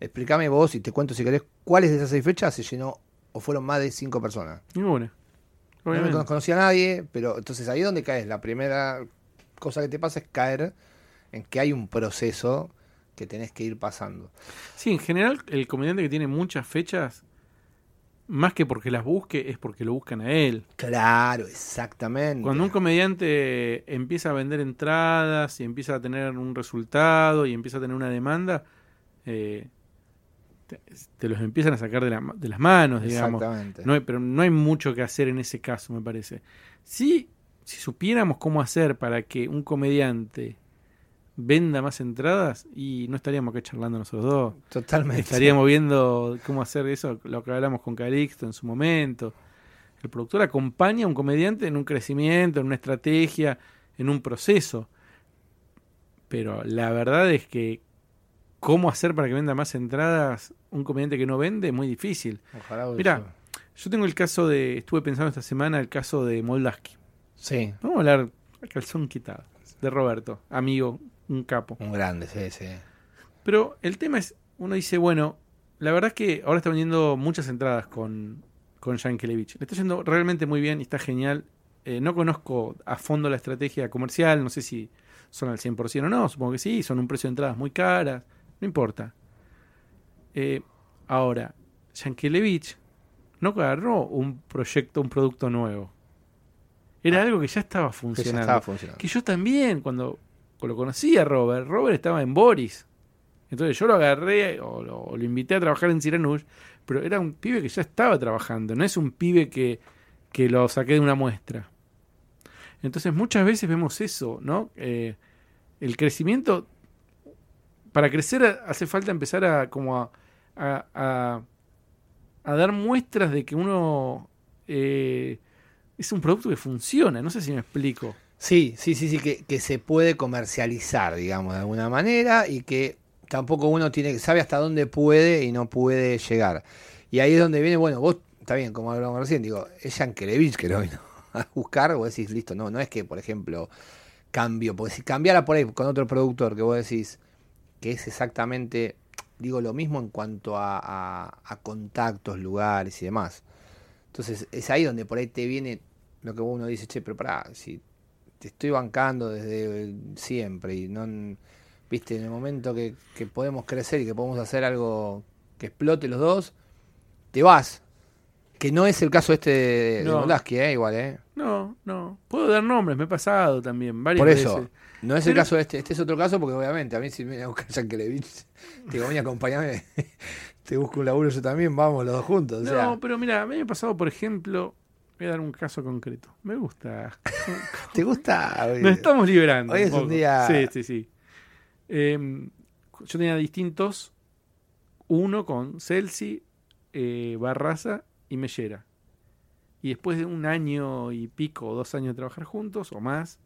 Explícame vos y te cuento si querés cuáles de esas seis fechas se llenó o fueron más de cinco personas. Ninguna. No me conocía a nadie, pero entonces ahí es donde caes. La primera cosa que te pasa es caer en que hay un proceso que tenés que ir pasando. Sí, en general, el comediante que tiene muchas fechas, más que porque las busque, es porque lo buscan a él. Claro, exactamente. Cuando un comediante empieza a vender entradas y empieza a tener un resultado y empieza a tener una demanda, eh, te, te los empiezan a sacar de, la de las manos, digamos. Exactamente. No hay- pero no hay mucho que hacer en ese caso, me parece. Sí, si supiéramos cómo hacer para que un comediante venda más entradas y no estaríamos acá charlando nosotros dos. Totalmente. Estaríamos viendo cómo hacer eso, lo que hablamos con Calixto en su momento. El productor acompaña a un comediante en un crecimiento, en una estrategia, en un proceso. Pero la verdad es que cómo hacer para que venda más entradas un comediante que no vende es muy difícil. Ojalá Mira, yo tengo el caso de, estuve pensando esta semana el caso de Moldaski. Sí, Vamos a hablar calzón quitado, de Roberto, amigo, un capo. un grande, sí, sí. Pero el tema es, uno dice, bueno, la verdad es que ahora está vendiendo muchas entradas con, con Yankelevich. Le está yendo realmente muy bien y está genial. Eh, no conozco a fondo la estrategia comercial, no sé si son al 100% o no, supongo que sí, son un precio de entradas muy caras, no importa. Eh, ahora, Yankelevich no agarró un proyecto, un producto nuevo. Era algo que ya estaba Que ya funcionando. estaba funcionando. Que yo también, cuando lo conocí a Robert, Robert estaba en Boris. Entonces yo lo agarré o lo, lo invité a trabajar en Siranush, pero era un pibe que ya estaba trabajando, no es un pibe que, que lo saqué de una muestra. Entonces muchas veces vemos eso, ¿no? Eh, el crecimiento, para crecer hace falta empezar a como a, a, a- a dar muestras de que uno eh, es un producto que funciona, no sé si me explico. Sí, sí, sí, sí, que, que se puede comercializar, digamos, de alguna manera y que tampoco uno tiene sabe hasta dónde puede y no puede llegar. Y ahí es donde viene, bueno, vos, está bien, como hablamos recién, digo, es Yankelevich que lo vino [LAUGHS] a buscar, vos decís, listo, no, no es que, por ejemplo, cambio, porque si cambiara por ahí con otro productor que vos decís que es exactamente, digo, lo mismo en cuanto a, a- a contactos, lugares y demás. Entonces, es ahí donde por ahí te viene lo que uno dice, che, pero pará, si te estoy bancando desde siempre y no, viste, en el momento que, que podemos crecer y que podemos hacer algo que explote los dos, te vas. Que no es el caso este de, de No. Moldaski, eh, igual, eh. No, no. Puedo dar nombres, me he pasado también varias Por eso, veces. no es el caso este, este es otro caso porque obviamente a mí si me a buscar Yankelevich, [LAUGHS] te digo, vení, acompañame, [LAUGHS] te busco un laburo yo también, vamos los dos juntos. O sea, No, pero mira, me ha pasado, por ejemplo, voy a dar un caso concreto. Me gusta. [LAUGHS] ¿te gusta? Nos estamos liberando. Hoy es un poco. día- Sí, sí, sí. Em, yo tenía distintos. Uno con Celsi, eh, Barraza y Mellera. Y después de un año y pico o dos años de trabajar juntos o más,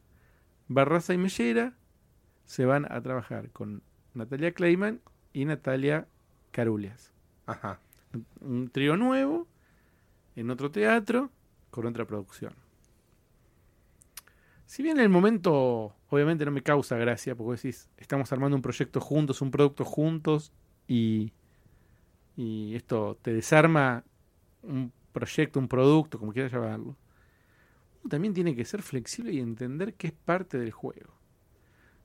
Barraza y Mellera se van a trabajar con Natalia Kleiman y Natalia Carulias. Ajá. un trío nuevo en otro teatro con otra producción. Si bien en el momento obviamente no me causa gracia, porque decís, estamos armando un proyecto juntos, un producto juntos, y, y esto te desarma un proyecto, un producto, como quieras llamarlo, uno también tiene que ser flexible y entender que es parte del juego.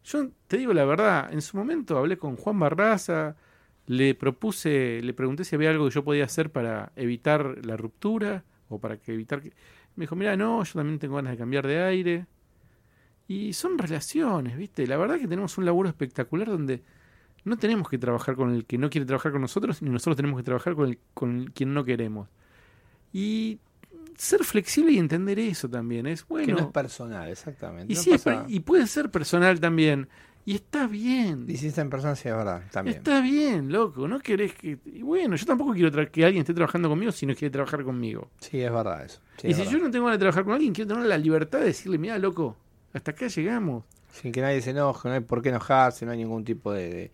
Yo te digo la verdad, en su momento hablé con Juan Barraza, le propuse, le pregunté si había algo que yo podía hacer para evitar la ruptura o para que evitar que... Me dijo, mira, no, yo también tengo ganas de cambiar de aire. Y son relaciones, ¿viste? La verdad que tenemos un laburo espectacular donde no tenemos que trabajar con el que no quiere trabajar con nosotros, ni nosotros tenemos que trabajar con el con quien no queremos. Y ser flexible y entender eso también es bueno. que no es personal, exactamente. y, No sí, pasa- y puede ser personal también. Y está bien. Y si está en persona, sí, es verdad, también. Está bien, loco. No querés que. Y bueno, yo tampoco quiero que alguien esté trabajando conmigo si no quiere trabajar conmigo. Sí, es verdad eso. Sí, y es si verdad. yo no tengo ganas de trabajar con alguien, quiero tener la libertad de decirle, mira, loco, hasta acá llegamos. Sin que nadie se enoje, no hay por qué enojarse, no hay ningún tipo de, de,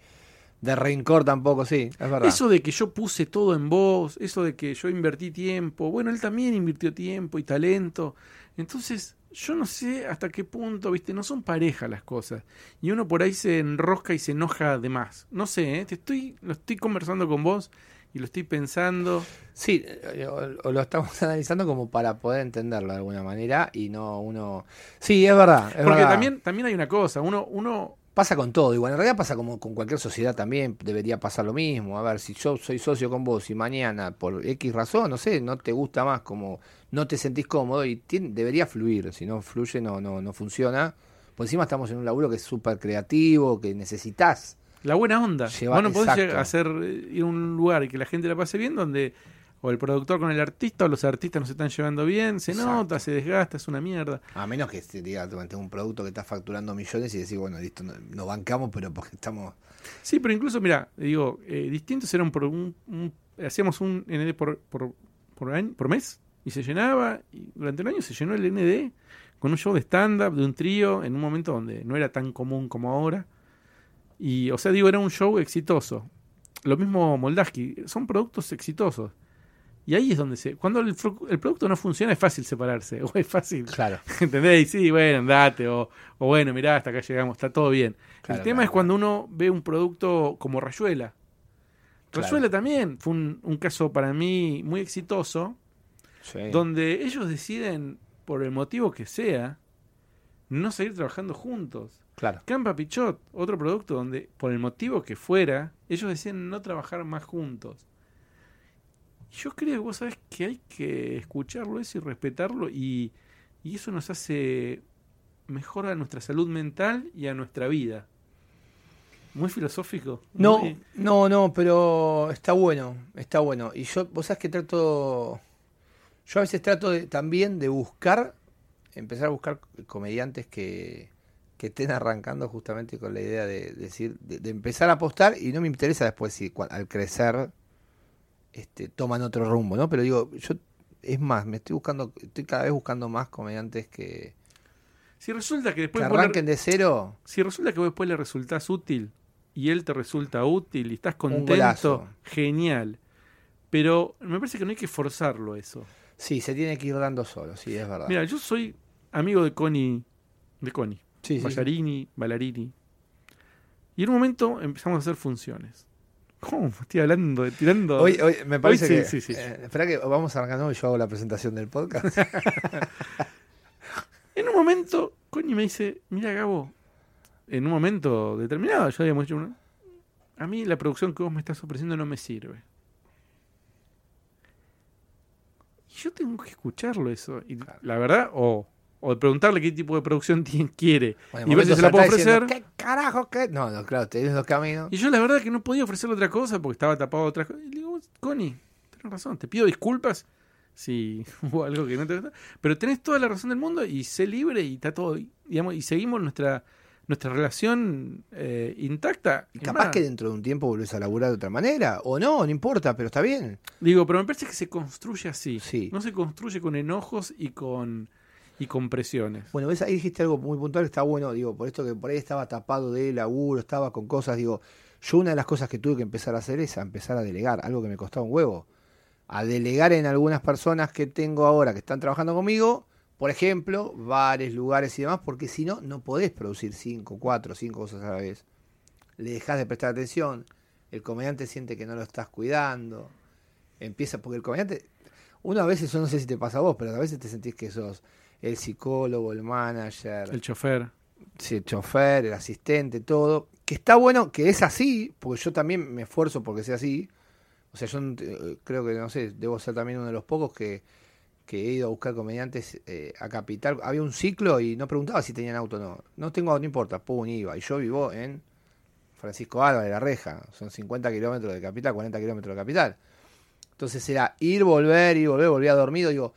de rencor tampoco, sí, es verdad. Eso de que yo puse todo en vos, eso de que yo invertí tiempo, bueno, él también invirtió tiempo y talento. Entonces, yo no sé hasta qué punto, viste, no son pareja las cosas. Y uno por ahí se enrosca y se enoja de más. No sé, ¿eh? te estoy, lo estoy conversando con vos y lo estoy pensando. Sí, eh, o, o lo estamos [LAUGHS] analizando como para poder entenderlo de alguna manera y no uno... Sí, es verdad. es Porque verdad. también, también hay una cosa, uno, uno Pasa con todo, igual en realidad pasa como con cualquier sociedad también, debería pasar lo mismo. A ver, si yo soy socio con vos y mañana por X razón, no sé, no te gusta más, como no te sentís cómodo y debería fluir, si no fluye no, no, no funciona. Por encima estamos en un laburo que es súper creativo, que necesitas. La buena onda. Lleva- Vos no podés hacer, eh, ir a un lugar y que la gente la pase bien donde o el productor con el artista, o los artistas no se están llevando bien, se Exacto. nota, se desgasta, es una mierda. A menos que diga, tengo un producto que está facturando millones y decir, bueno, listo, no- nos bancamos, pero porque estamos. Sí, pero incluso, mira, digo, eh, distintos eran por un, un- hacíamos un ND por, por, por, año, por mes y se llenaba, y durante un año se llenó el ND con un show de stand-up, de un trío, en un momento donde no era tan común como ahora. Y, o sea, digo, era un show exitoso. Lo mismo Moldaski, son productos exitosos. Y ahí es donde se... Cuando el, el producto no funciona es fácil separarse, [LAUGHS] o es fácil Claro. ¿Entendés? Y sí, bueno, andate, o, o bueno, mirá, hasta acá llegamos, está todo bien. Claro, el tema claro, es cuando uno ve un producto como Rayuela. Claro. Rayuela también fue un, un caso para mí muy exitoso, Sí. donde ellos deciden, por el motivo que sea, no seguir trabajando juntos. Claro. Campa Pichot, otro producto donde, por el motivo que fuera, ellos deciden no trabajar más juntos. Yo creo que vos sabés que hay que escucharlo eso y respetarlo y, y eso nos hace mejor a nuestra salud mental y a nuestra vida. Muy filosófico. No, muy- no, no, pero está bueno, está bueno. Y yo, vos sabés que trato, yo a veces trato de, también de buscar, empezar a buscar comediantes que, que estén arrancando justamente con la idea de, decir, de, de empezar a apostar y no me interesa después si al crecer este, toman otro rumbo, ¿no? Pero digo, yo, es más, me estoy buscando, estoy cada vez buscando más comediantes que, Si resulta que que después... le- arranquen de cero. si resulta que vos después le resultás útil y él te resulta útil y estás contento, genial. Pero me parece que no hay que forzarlo eso. Sí, se tiene que ir dando solo, sí, es verdad. Mira, yo soy amigo de Connie, de Connie, sí, sí, sí. Ballarini, Ballarini. Y en un momento empezamos a hacer funciones. ¿Cómo? Estoy hablando, de- tirando. Hoy, hoy me parece sí, que. sí, sí. eh, espera que vamos arrancando y yo hago la presentación del podcast. [LAUGHS] En un momento, Connie me dice, mira Gabo, en un momento determinado, ya habíamos hecho una... A mí la producción que vos me estás ofreciendo no me sirve. Y yo tengo que escucharlo eso. Y Claro. la verdad, o, o de preguntarle qué tipo de producción [LAUGHS] quiere. Bueno, y ver si se la puedo ofrecer. ¿Qué carajo? ¿Qué? No, no, claro, tenés dos caminos. Y yo la verdad que no podía ofrecerle otra cosa porque estaba tapado de otras cosas. Y le digo, Connie, tenés razón, te pido disculpas si [LAUGHS] hubo algo que no te gusta. Pero tenés toda la razón del mundo y sé libre y está todo, digamos, y seguimos nuestra nuestra relación eh, intacta. Y capaz más, que dentro de un tiempo volvés a laburar de otra manera. O no, no importa, pero está bien. Digo, pero me parece que se construye así. Sí. No se construye con enojos y con y con presiones. Bueno, ves, ahí dijiste algo muy puntual está bueno, digo, por esto que por ahí estaba tapado de laburo, estaba con cosas, digo, yo una de las cosas que tuve que empezar a hacer es a empezar a delegar, algo que me costaba un huevo. A delegar en algunas personas que tengo ahora que están trabajando conmigo, por ejemplo, bares, lugares y demás, porque si no, no podés producir cinco, cuatro, cinco cosas a la vez. Le dejas de prestar atención, el comediante siente que no lo estás cuidando, empieza, porque el comediante, uno a veces, yo no sé si te pasa a vos, pero a veces te sentís que sos el psicólogo, el manager, El chofer. sí, el chofer, el asistente, todo. Que está bueno, que es así, porque yo también me esfuerzo porque sea así. O sea, yo eh, creo que, no sé, debo ser también uno de los pocos que, que he ido a buscar comediantes eh, a Capital. Había un ciclo y no preguntaba si tenían auto o no. No tengo, no importa, pum, iba. Y yo vivo en Francisco Alba de la Reja. Son 50 kilómetros de Capital, 40 kilómetros de Capital. Entonces era ir, volver, ir, volver, volvía dormido. Digo,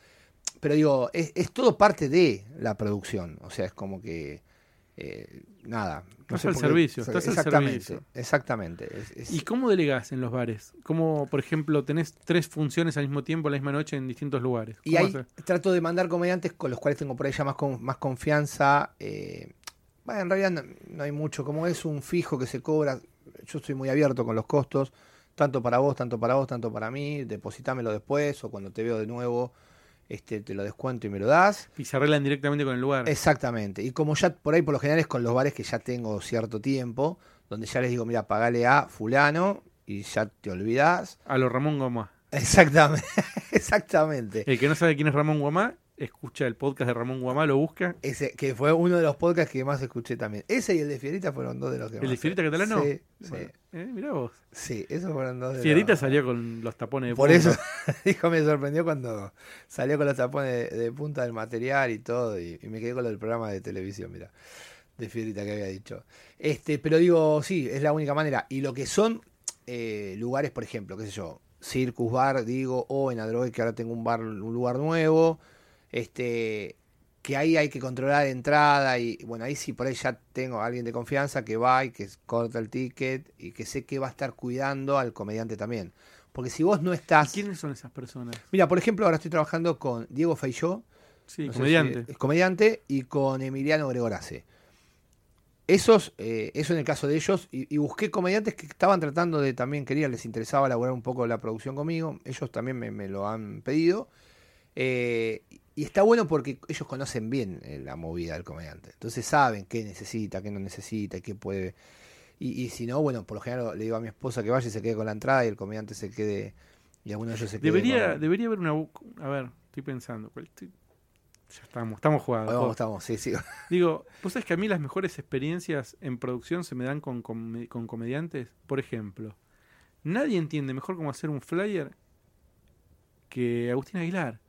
pero digo, es, es todo parte de la producción. O sea, es como que. eh, nada. Estás sé al servicio, estás al exactamente, servicio. Exactamente. es- es- ¿Y cómo delegás en los bares? ¿Cómo, por ejemplo, tenés tres funciones al mismo tiempo, la misma noche, en distintos lugares? Y trato de mandar comediantes con los cuales tengo por ahí ya más, con- más confianza. eh, bueno, en realidad no, no hay mucho. Como es un fijo que se cobra, yo estoy muy abierto con los costos. Tanto para vos, tanto para vos, tanto para mí. Depositámelo después o cuando te veo de nuevo, este te lo descuento y me lo das. Y se arreglan directamente con el lugar. Exactamente. Y como ya por ahí por lo general es con los bares que ya tengo cierto tiempo, donde ya les digo, mira, pagale a fulano y ya te olvidás. A lo Ramón Gomá. Exactamente. [LAUGHS] Exactamente. El que no sabe quién es Ramón Guamá, escucha el podcast de Ramón Guamá, lo busca. Ese, que fue uno de los podcasts que más escuché también. Ese y el de Fierita fueron dos de los que ¿El más. de Fierita Catalano? Sí, sí, Bueno, eh, mirá vos. sí, esos fueron dos de Fierita los- salió con los tapones de Por punta. eso, [LAUGHS] dijo, me sorprendió cuando salió con los tapones de, de punta del material y todo, y, y me quedé con lo del programa de televisión, mira, de Fierita que había dicho. Este, pero digo, sí, es la única manera. Y lo que son eh, lugares, por ejemplo, qué sé yo, Circus Bar, digo, o en Adrogué, que ahora tengo un bar, un lugar nuevo, este, que ahí hay que controlar entrada y bueno, ahí sí por ahí ya tengo a alguien de confianza que va y que corta el ticket y que sé que va a estar cuidando al comediante también. Porque si vos no ¿Y estás... quiénes son esas personas? Mira, por ejemplo, ahora estoy trabajando con Diego Feijó, Sí, no comediante. si- es comediante y con Emiliano Gregorace. Esos, eh, eso en el caso de ellos, y, y busqué comediantes que estaban tratando de también, querían, les interesaba elaborar un poco la producción conmigo, ellos también me, me lo han pedido, eh, y está bueno porque ellos conocen bien eh, la movida del comediante, entonces saben qué necesita, qué no necesita, y qué puede, y, y si no, bueno, por lo general le digo a mi esposa que vaya y se quede con la entrada y el comediante se quede, y alguno de ellos se quede Debería, con- debería haber una... A ver, estoy pensando. ¿cuál estoy- Ya estamos, estamos jugando. Vamos, estamos, sí, sí. [LAUGHS] Digo, vos sabés que a mí las mejores experiencias en producción se me dan con, con comediantes. Por ejemplo, nadie entiende mejor cómo hacer un flyer que Agustín Aguilar.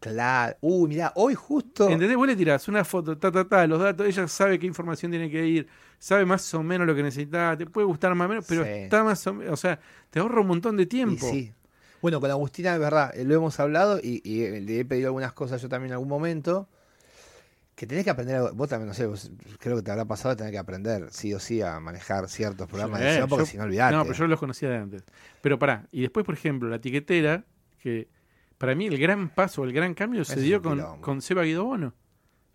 Claro. Uy, mirá, hoy justo. ¿Entendés? Vos le tirás una foto, ta, ta, ta, los datos, ella sabe qué información tiene que ir, sabe más o menos lo que necesita, te puede gustar más o menos, pero Sí. está más o menos, o sea, te ahorra un montón de Y tiempo. sí. Bueno, con Agustina, es verdad, eh, lo hemos hablado y, y, eh, le he pedido algunas cosas yo también en algún momento. Que tenés que aprender, vos también, no sé, vos- creo que te habrá pasado tener que aprender sí o sí a manejar ciertos programas Sí, de edición, porque si no olvidate. No, pero yo los conocía de antes. Pero pará, y después, por ejemplo, la etiquetera, que para mí el gran paso, el gran cambio se dio con, con Seba Guidobono,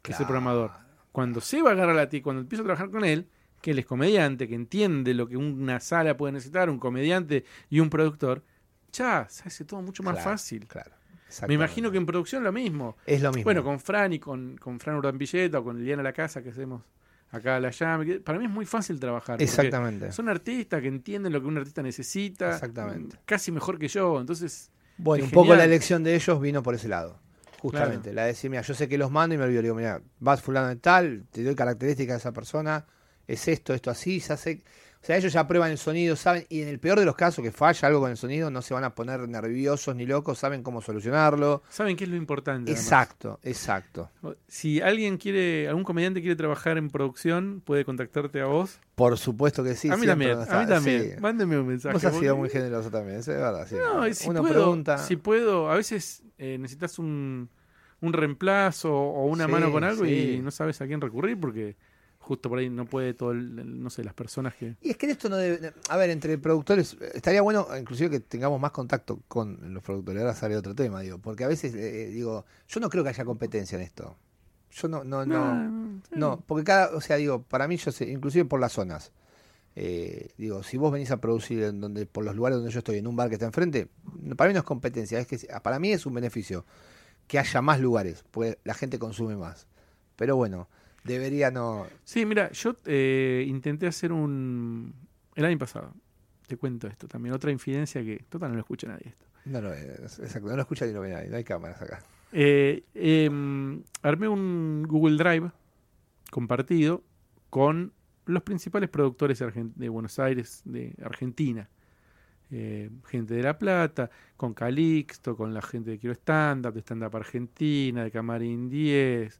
que es el programador. Cuando Seba agarra la ti, cuando empiezo a trabajar con él, que él es comediante, que entiende lo que una sala puede necesitar, un comediante y un productor, ya se hace todo mucho más Claro, fácil. Claro. Me imagino que en producción lo mismo. Es lo mismo. Bueno, con Fran y con, con Fran Urdambilleta o con Liliana La Casa que hacemos acá a la llave. que Para mí es muy fácil trabajar. Exactamente. Son artistas que entienden lo que un artista necesita. Exactamente. Casi mejor que yo. Entonces, Bueno, un poco la elección de ellos vino por ese lado. Justamente, la de decir, mira, yo sé que los mando y me olvido. Le digo, mira, vas fulano de tal, te doy características de esa persona, es esto, esto así, ya sé. O sea, ellos ya prueban el sonido, saben, y en el peor de los casos que falla algo con el sonido, no se van a poner nerviosos ni locos, saben cómo solucionarlo. ¿saben qué es lo importante? además? Exacto, exacto. Si alguien quiere, algún comediante quiere trabajar en producción, puede contactarte a vos. Por supuesto que sí. a mí también, a mí también. sí. Mándeme un mensaje. Vos has sido muy generoso también, es verdad. sí. No, si puedo, pregunta. si puedo, a veces eh, necesitas un, un reemplazo o una Sí, mano con algo y no sabes a quién recurrir porque justo por ahí no puede todo, el- no sé, las personas que... Y es que esto no debe. A ver, entre productores, eh, estaría bueno, inclusive, que tengamos más contacto con los productores. Ahora sale otro tema, digo. Porque a veces, eh, digo, yo no creo que haya competencia en esto. Yo no, no, no. no, sí. No, porque cada. O sea, digo, para mí, yo sé, inclusive por las zonas. eh, digo, si vos venís a producir en donde, por los lugares donde yo estoy, en un bar que está enfrente, para mí no es competencia. Es que para mí es un beneficio que haya más lugares, porque la gente consume más. Pero bueno, debería no. Sí, mira, yo eh, intenté hacer un... El año pasado, te cuento esto también, otra infidencia que total no lo escucha nadie esto. No lo es, exacto, no lo escucha ni lo ve nadie, no hay cámaras acá. Eh, em, armé un Google Drive compartido con los principales productores de Buenos Aires, de Argentina. Eh, gente de La Plata, con Calixto, con la gente de Quiero Stand Up, de Stand Up Argentina, de Camarín 10,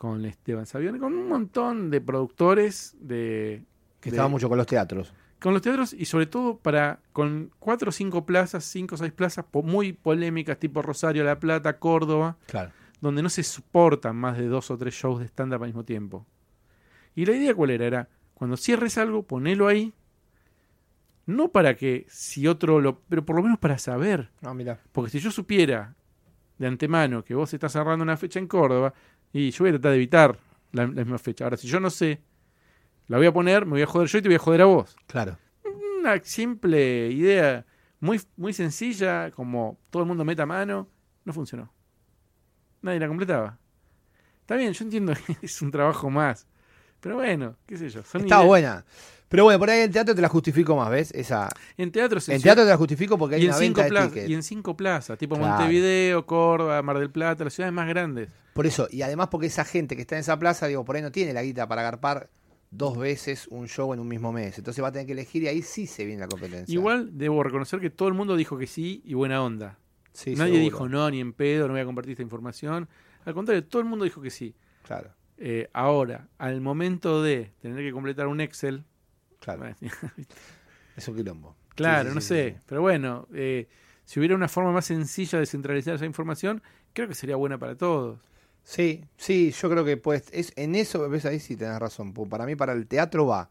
con Esteban Savione, con un montón de productores de, Que de- estaba mucho con los teatros. con los teatros y sobre todo para con cuatro o cinco plazas, cinco o seis plazas po- muy polémicas tipo Rosario, La Plata, Córdoba, Claro. donde no se soportan más de dos o tres shows de stand-up al mismo tiempo. Y la idea cuál era? Era, cuando cierres algo, ponelo ahí, no para que si otro lo... pero por lo menos para saber. No, mira. Porque si yo supiera de antemano que vos estás cerrando una fecha en Córdoba, y yo voy a tratar de evitar la, la misma fecha. Ahora, si yo no sé, la voy a poner, me voy a joder yo y te voy a joder a vos Claro. una simple idea muy, muy sencilla, como todo el mundo meta mano, no funcionó. Nadie la completaba. Está bien, yo entiendo [LAUGHS] que es un trabajo más. Pero bueno, qué sé yo. Son ideas- buena. Pero bueno, por ahí en teatro te la justifico más, ¿ves? Esa... En teatro se En teatro te la justifico porque hay y en, una cinco venta de tickets. y en cinco plazas, tipo Claro. Montevideo, Córdoba, Mar del Plata, las ciudades más grandes. Por eso, y además porque esa gente que está en esa plaza, digo, por ahí no tiene la guita para agarpar dos veces un show en un mismo mes. Entonces va a tener que elegir y ahí sí se viene la competencia. Igual debo reconocer que todo el mundo dijo que sí y buena onda. Sí, Nadie seguro. dijo no, ni en pedo, no voy a compartir esta información. Al contrario, todo el mundo dijo que sí. Claro, Eh, ahora, al momento de tener que completar un Excel, claro. [LAUGHS] Es un quilombo. Claro, sí, no sí, sé. sí. Pero bueno, eh, si hubiera una forma más sencilla de centralizar esa información, creo que sería buena para todos. Sí, sí, yo creo que pues es en eso, ves ahí sí tenés razón. Para mí, para el teatro va.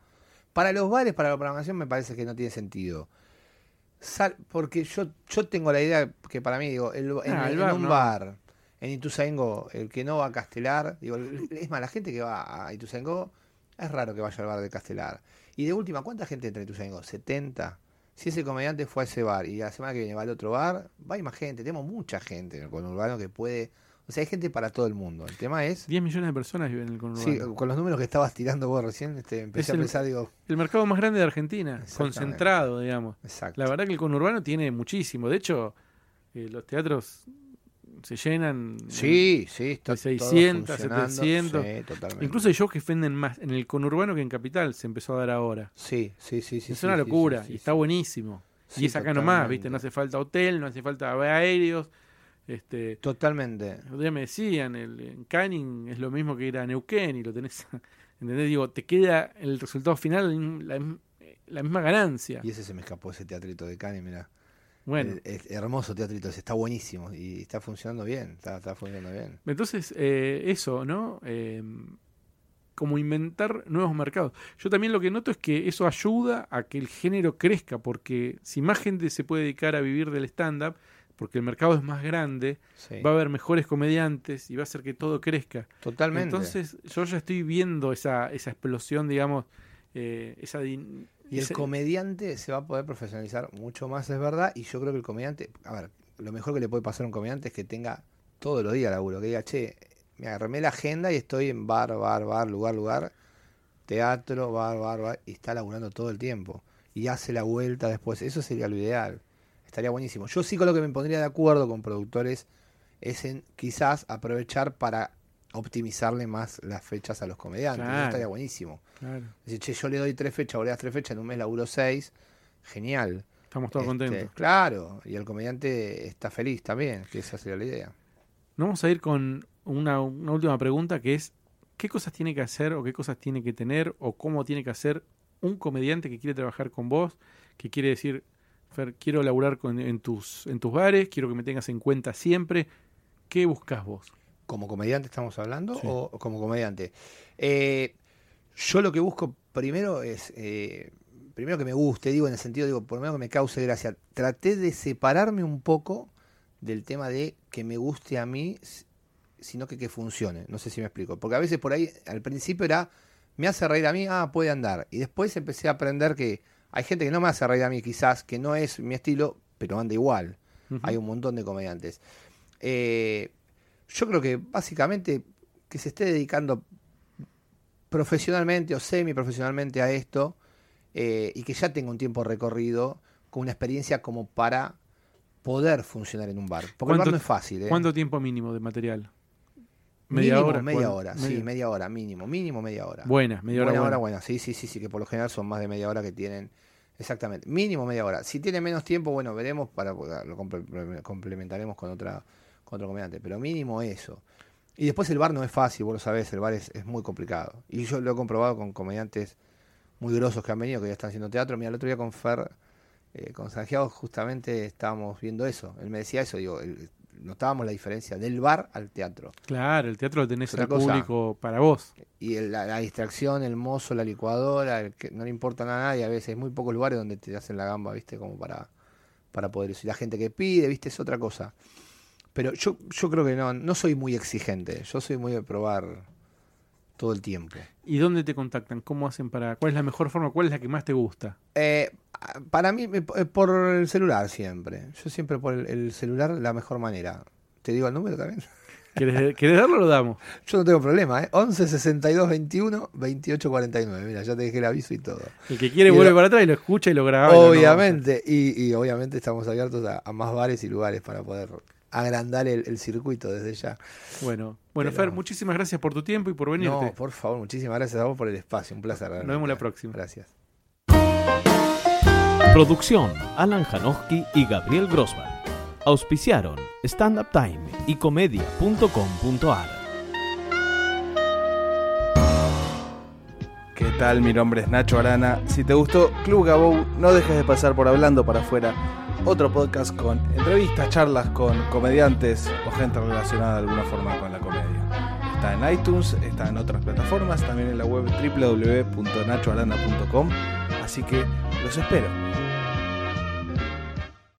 Para los bares, para la programación, me parece que no tiene sentido. Sal- porque yo, yo tengo la idea que para mí, digo, el- en, Ah, el en bar un no. bar, en Ituzaingó, el que no va a Castelar, digo, es más, la gente que va a Ituzaingó, es raro que vaya al bar de Castelar. Y de última, ¿cuánta gente entra en Ituzaingó? ¿70? Si ese comediante fue a ese bar y la semana que viene va al otro bar, va más gente. Tenemos mucha gente en el conurbano que puede. O sea, hay gente para todo el mundo. El tema es. 10 millones de personas viven en el conurbano. Sí, con los números que estabas tirando vos recién, este, empecé Es a el- pensar, digo, El mercado más grande de Argentina, concentrado, digamos. exacto. La verdad que el conurbano tiene muchísimo. De hecho, eh, los teatros se llenan. Sí, sí, está de todo 600, funcionando. 700. Sí, totalmente. Incluso hay shows que venden más en el conurbano que en Capital, se empezó a dar ahora. Sí, sí, sí, sí. es sí, una locura y está buenísimo. Y es acá nomás. ¿viste? No hace falta hotel, no hace falta aéreos. Este, Totalmente. día me decían, el, en Canning es lo mismo que ir a Neuquén y lo tenés, [LAUGHS] ¿entendés? Digo, te queda el resultado final la, la misma ganancia. Y ese se me escapó, ese teatrito de Cani, mira. Bueno, Es hermoso teatrito, ese está buenísimo y está funcionando bien, está, está funcionando bien. entonces eh, eso, ¿no? Eh, como inventar nuevos mercados. Yo también lo que noto es que eso ayuda a que el género crezca, porque si más gente se puede dedicar a vivir del stand-up, porque el mercado es más grande, Sí. va a haber mejores comediantes y va a hacer que todo crezca. Totalmente. Entonces yo ya estoy viendo esa, esa explosión, digamos, eh, esa... din- Y el comediante se va a poder profesionalizar mucho más, es verdad. Y yo creo que el comediante, a ver, lo mejor que le puede pasar a un comediante es que tenga todos los días laburo. Que diga, che, me agarré la agenda y estoy en bar, bar, bar, lugar, lugar, teatro, bar, bar, bar, y está laburando todo el tiempo. Y hace la vuelta después. Eso sería lo ideal. Estaría buenísimo. Yo sí con lo que me pondría de acuerdo con productores es en quizás aprovechar para optimizarle más las fechas a los comediantes. Eso estaría buenísimo. Claro, Decir, che, yo le doy tres fechas, le das tres fechas, en un mes laburo seis. Genial. estamos todos Este, contentos. Claro, y el comediante está feliz también, que esa sería la idea. Nos vamos a ir con una, una última pregunta que es, ¿qué cosas tiene que hacer o qué cosas tiene que tener o cómo tiene que hacer un comediante que quiere trabajar con vos, que quiere decir, Fer, quiero laburar con, en, tus, en tus bares, quiero que me tengas en cuenta siempre? ¿Qué buscas vos? ¿Como comediante estamos hablando Sí. o como comediante? Eh, yo lo que busco primero es, eh, primero que me guste, digo en el sentido, digo, por lo menos que me cause gracia. Traté de separarme un poco del tema de que me guste a mí, sino que que funcione. No sé si me explico. Porque a veces por ahí, al principio era, me hace reír a mí, ah, puede andar. Y después empecé a aprender que hay gente que no me hace reír a mí, quizás, que no es mi estilo, pero anda igual. Hay un montón de comediantes. Eh, yo creo que básicamente que se esté dedicando profesionalmente o semi-profesionalmente a esto eh, y que ya tenga un tiempo recorrido con una experiencia como para poder funcionar en un bar. Porque el bar ¿Cuánto- no es fácil. ¿eh? ¿Cuánto tiempo mínimo de material? Mínimo media ¿Cuál- hora, sí, media- media hora, mínimo, mínimo media hora. Buena, media hora buena buena. hora, buena, sí, sí, sí, sí, que por lo general son más de media hora que tienen. Exactamente, mínimo media hora. Si tiene menos tiempo, bueno, veremos, para lo comple- complementaremos con otra con otro comediante, pero mínimo eso. Y después el bar no es fácil, vos lo sabés, el bar es, es muy complicado. Y yo lo he comprobado con comediantes muy grosos que han venido, que ya están haciendo teatro. Mira, el otro día con Fer, eh, con Santiago, justamente estábamos viendo eso. Él me decía eso, digo, el- notábamos la diferencia del bar al teatro. Claro, el teatro lo tenés el público para vos. Y el- la, la distracción, el mozo, la licuadora, el que no le importa nada a nadie. A veces hay muy pocos lugares donde te hacen la gamba, ¿viste? Como para, para poder eso. Y la gente que pide, ¿viste? Es otra cosa. Pero yo, yo creo que no, no soy muy exigente. Yo soy muy de probar todo el tiempo. ¿Y dónde te contactan? ¿Cómo hacen para.? ¿Cuál es la mejor forma? ¿Cuál es la que más te gusta? Eh, para mí, eh, por el celular siempre. Yo siempre por el, el celular la mejor manera. ¿Te digo el número también? [LAUGHS] ¿Querés, querés darlo o lo damos? [LAUGHS] Yo no tengo problema, ¿eh? 11 62 21 28 49. Mira, ya te dejé el aviso y todo. El que quiere Y vuelve lo- para atrás y lo escucha y lo graba. y lo- Obviamente, y, y obviamente estamos abiertos a, a más bares y lugares para poder agrandar el, el circuito desde ya. Bueno, bueno Pero- Fer, muchísimas gracias por tu tiempo y por venirte. No, por favor, muchísimas gracias a vos por el espacio, un placer. Nos vemos la próxima. Gracias. Producción Alan Janowski y Gabriel Grossman. Auspiciaron Stand Up Time y comedia.com.ar. ¿Qué tal? Mi nombre es Nacho Arana. Si te gustó Club Gabou, no dejes de pasar por Hablando para afuera, otro podcast con entrevistas, charlas con comediantes o gente relacionada de alguna forma con la comedia. Está en iTunes, está en otras plataformas, también en la web www.nachoarana.com. Así que los espero.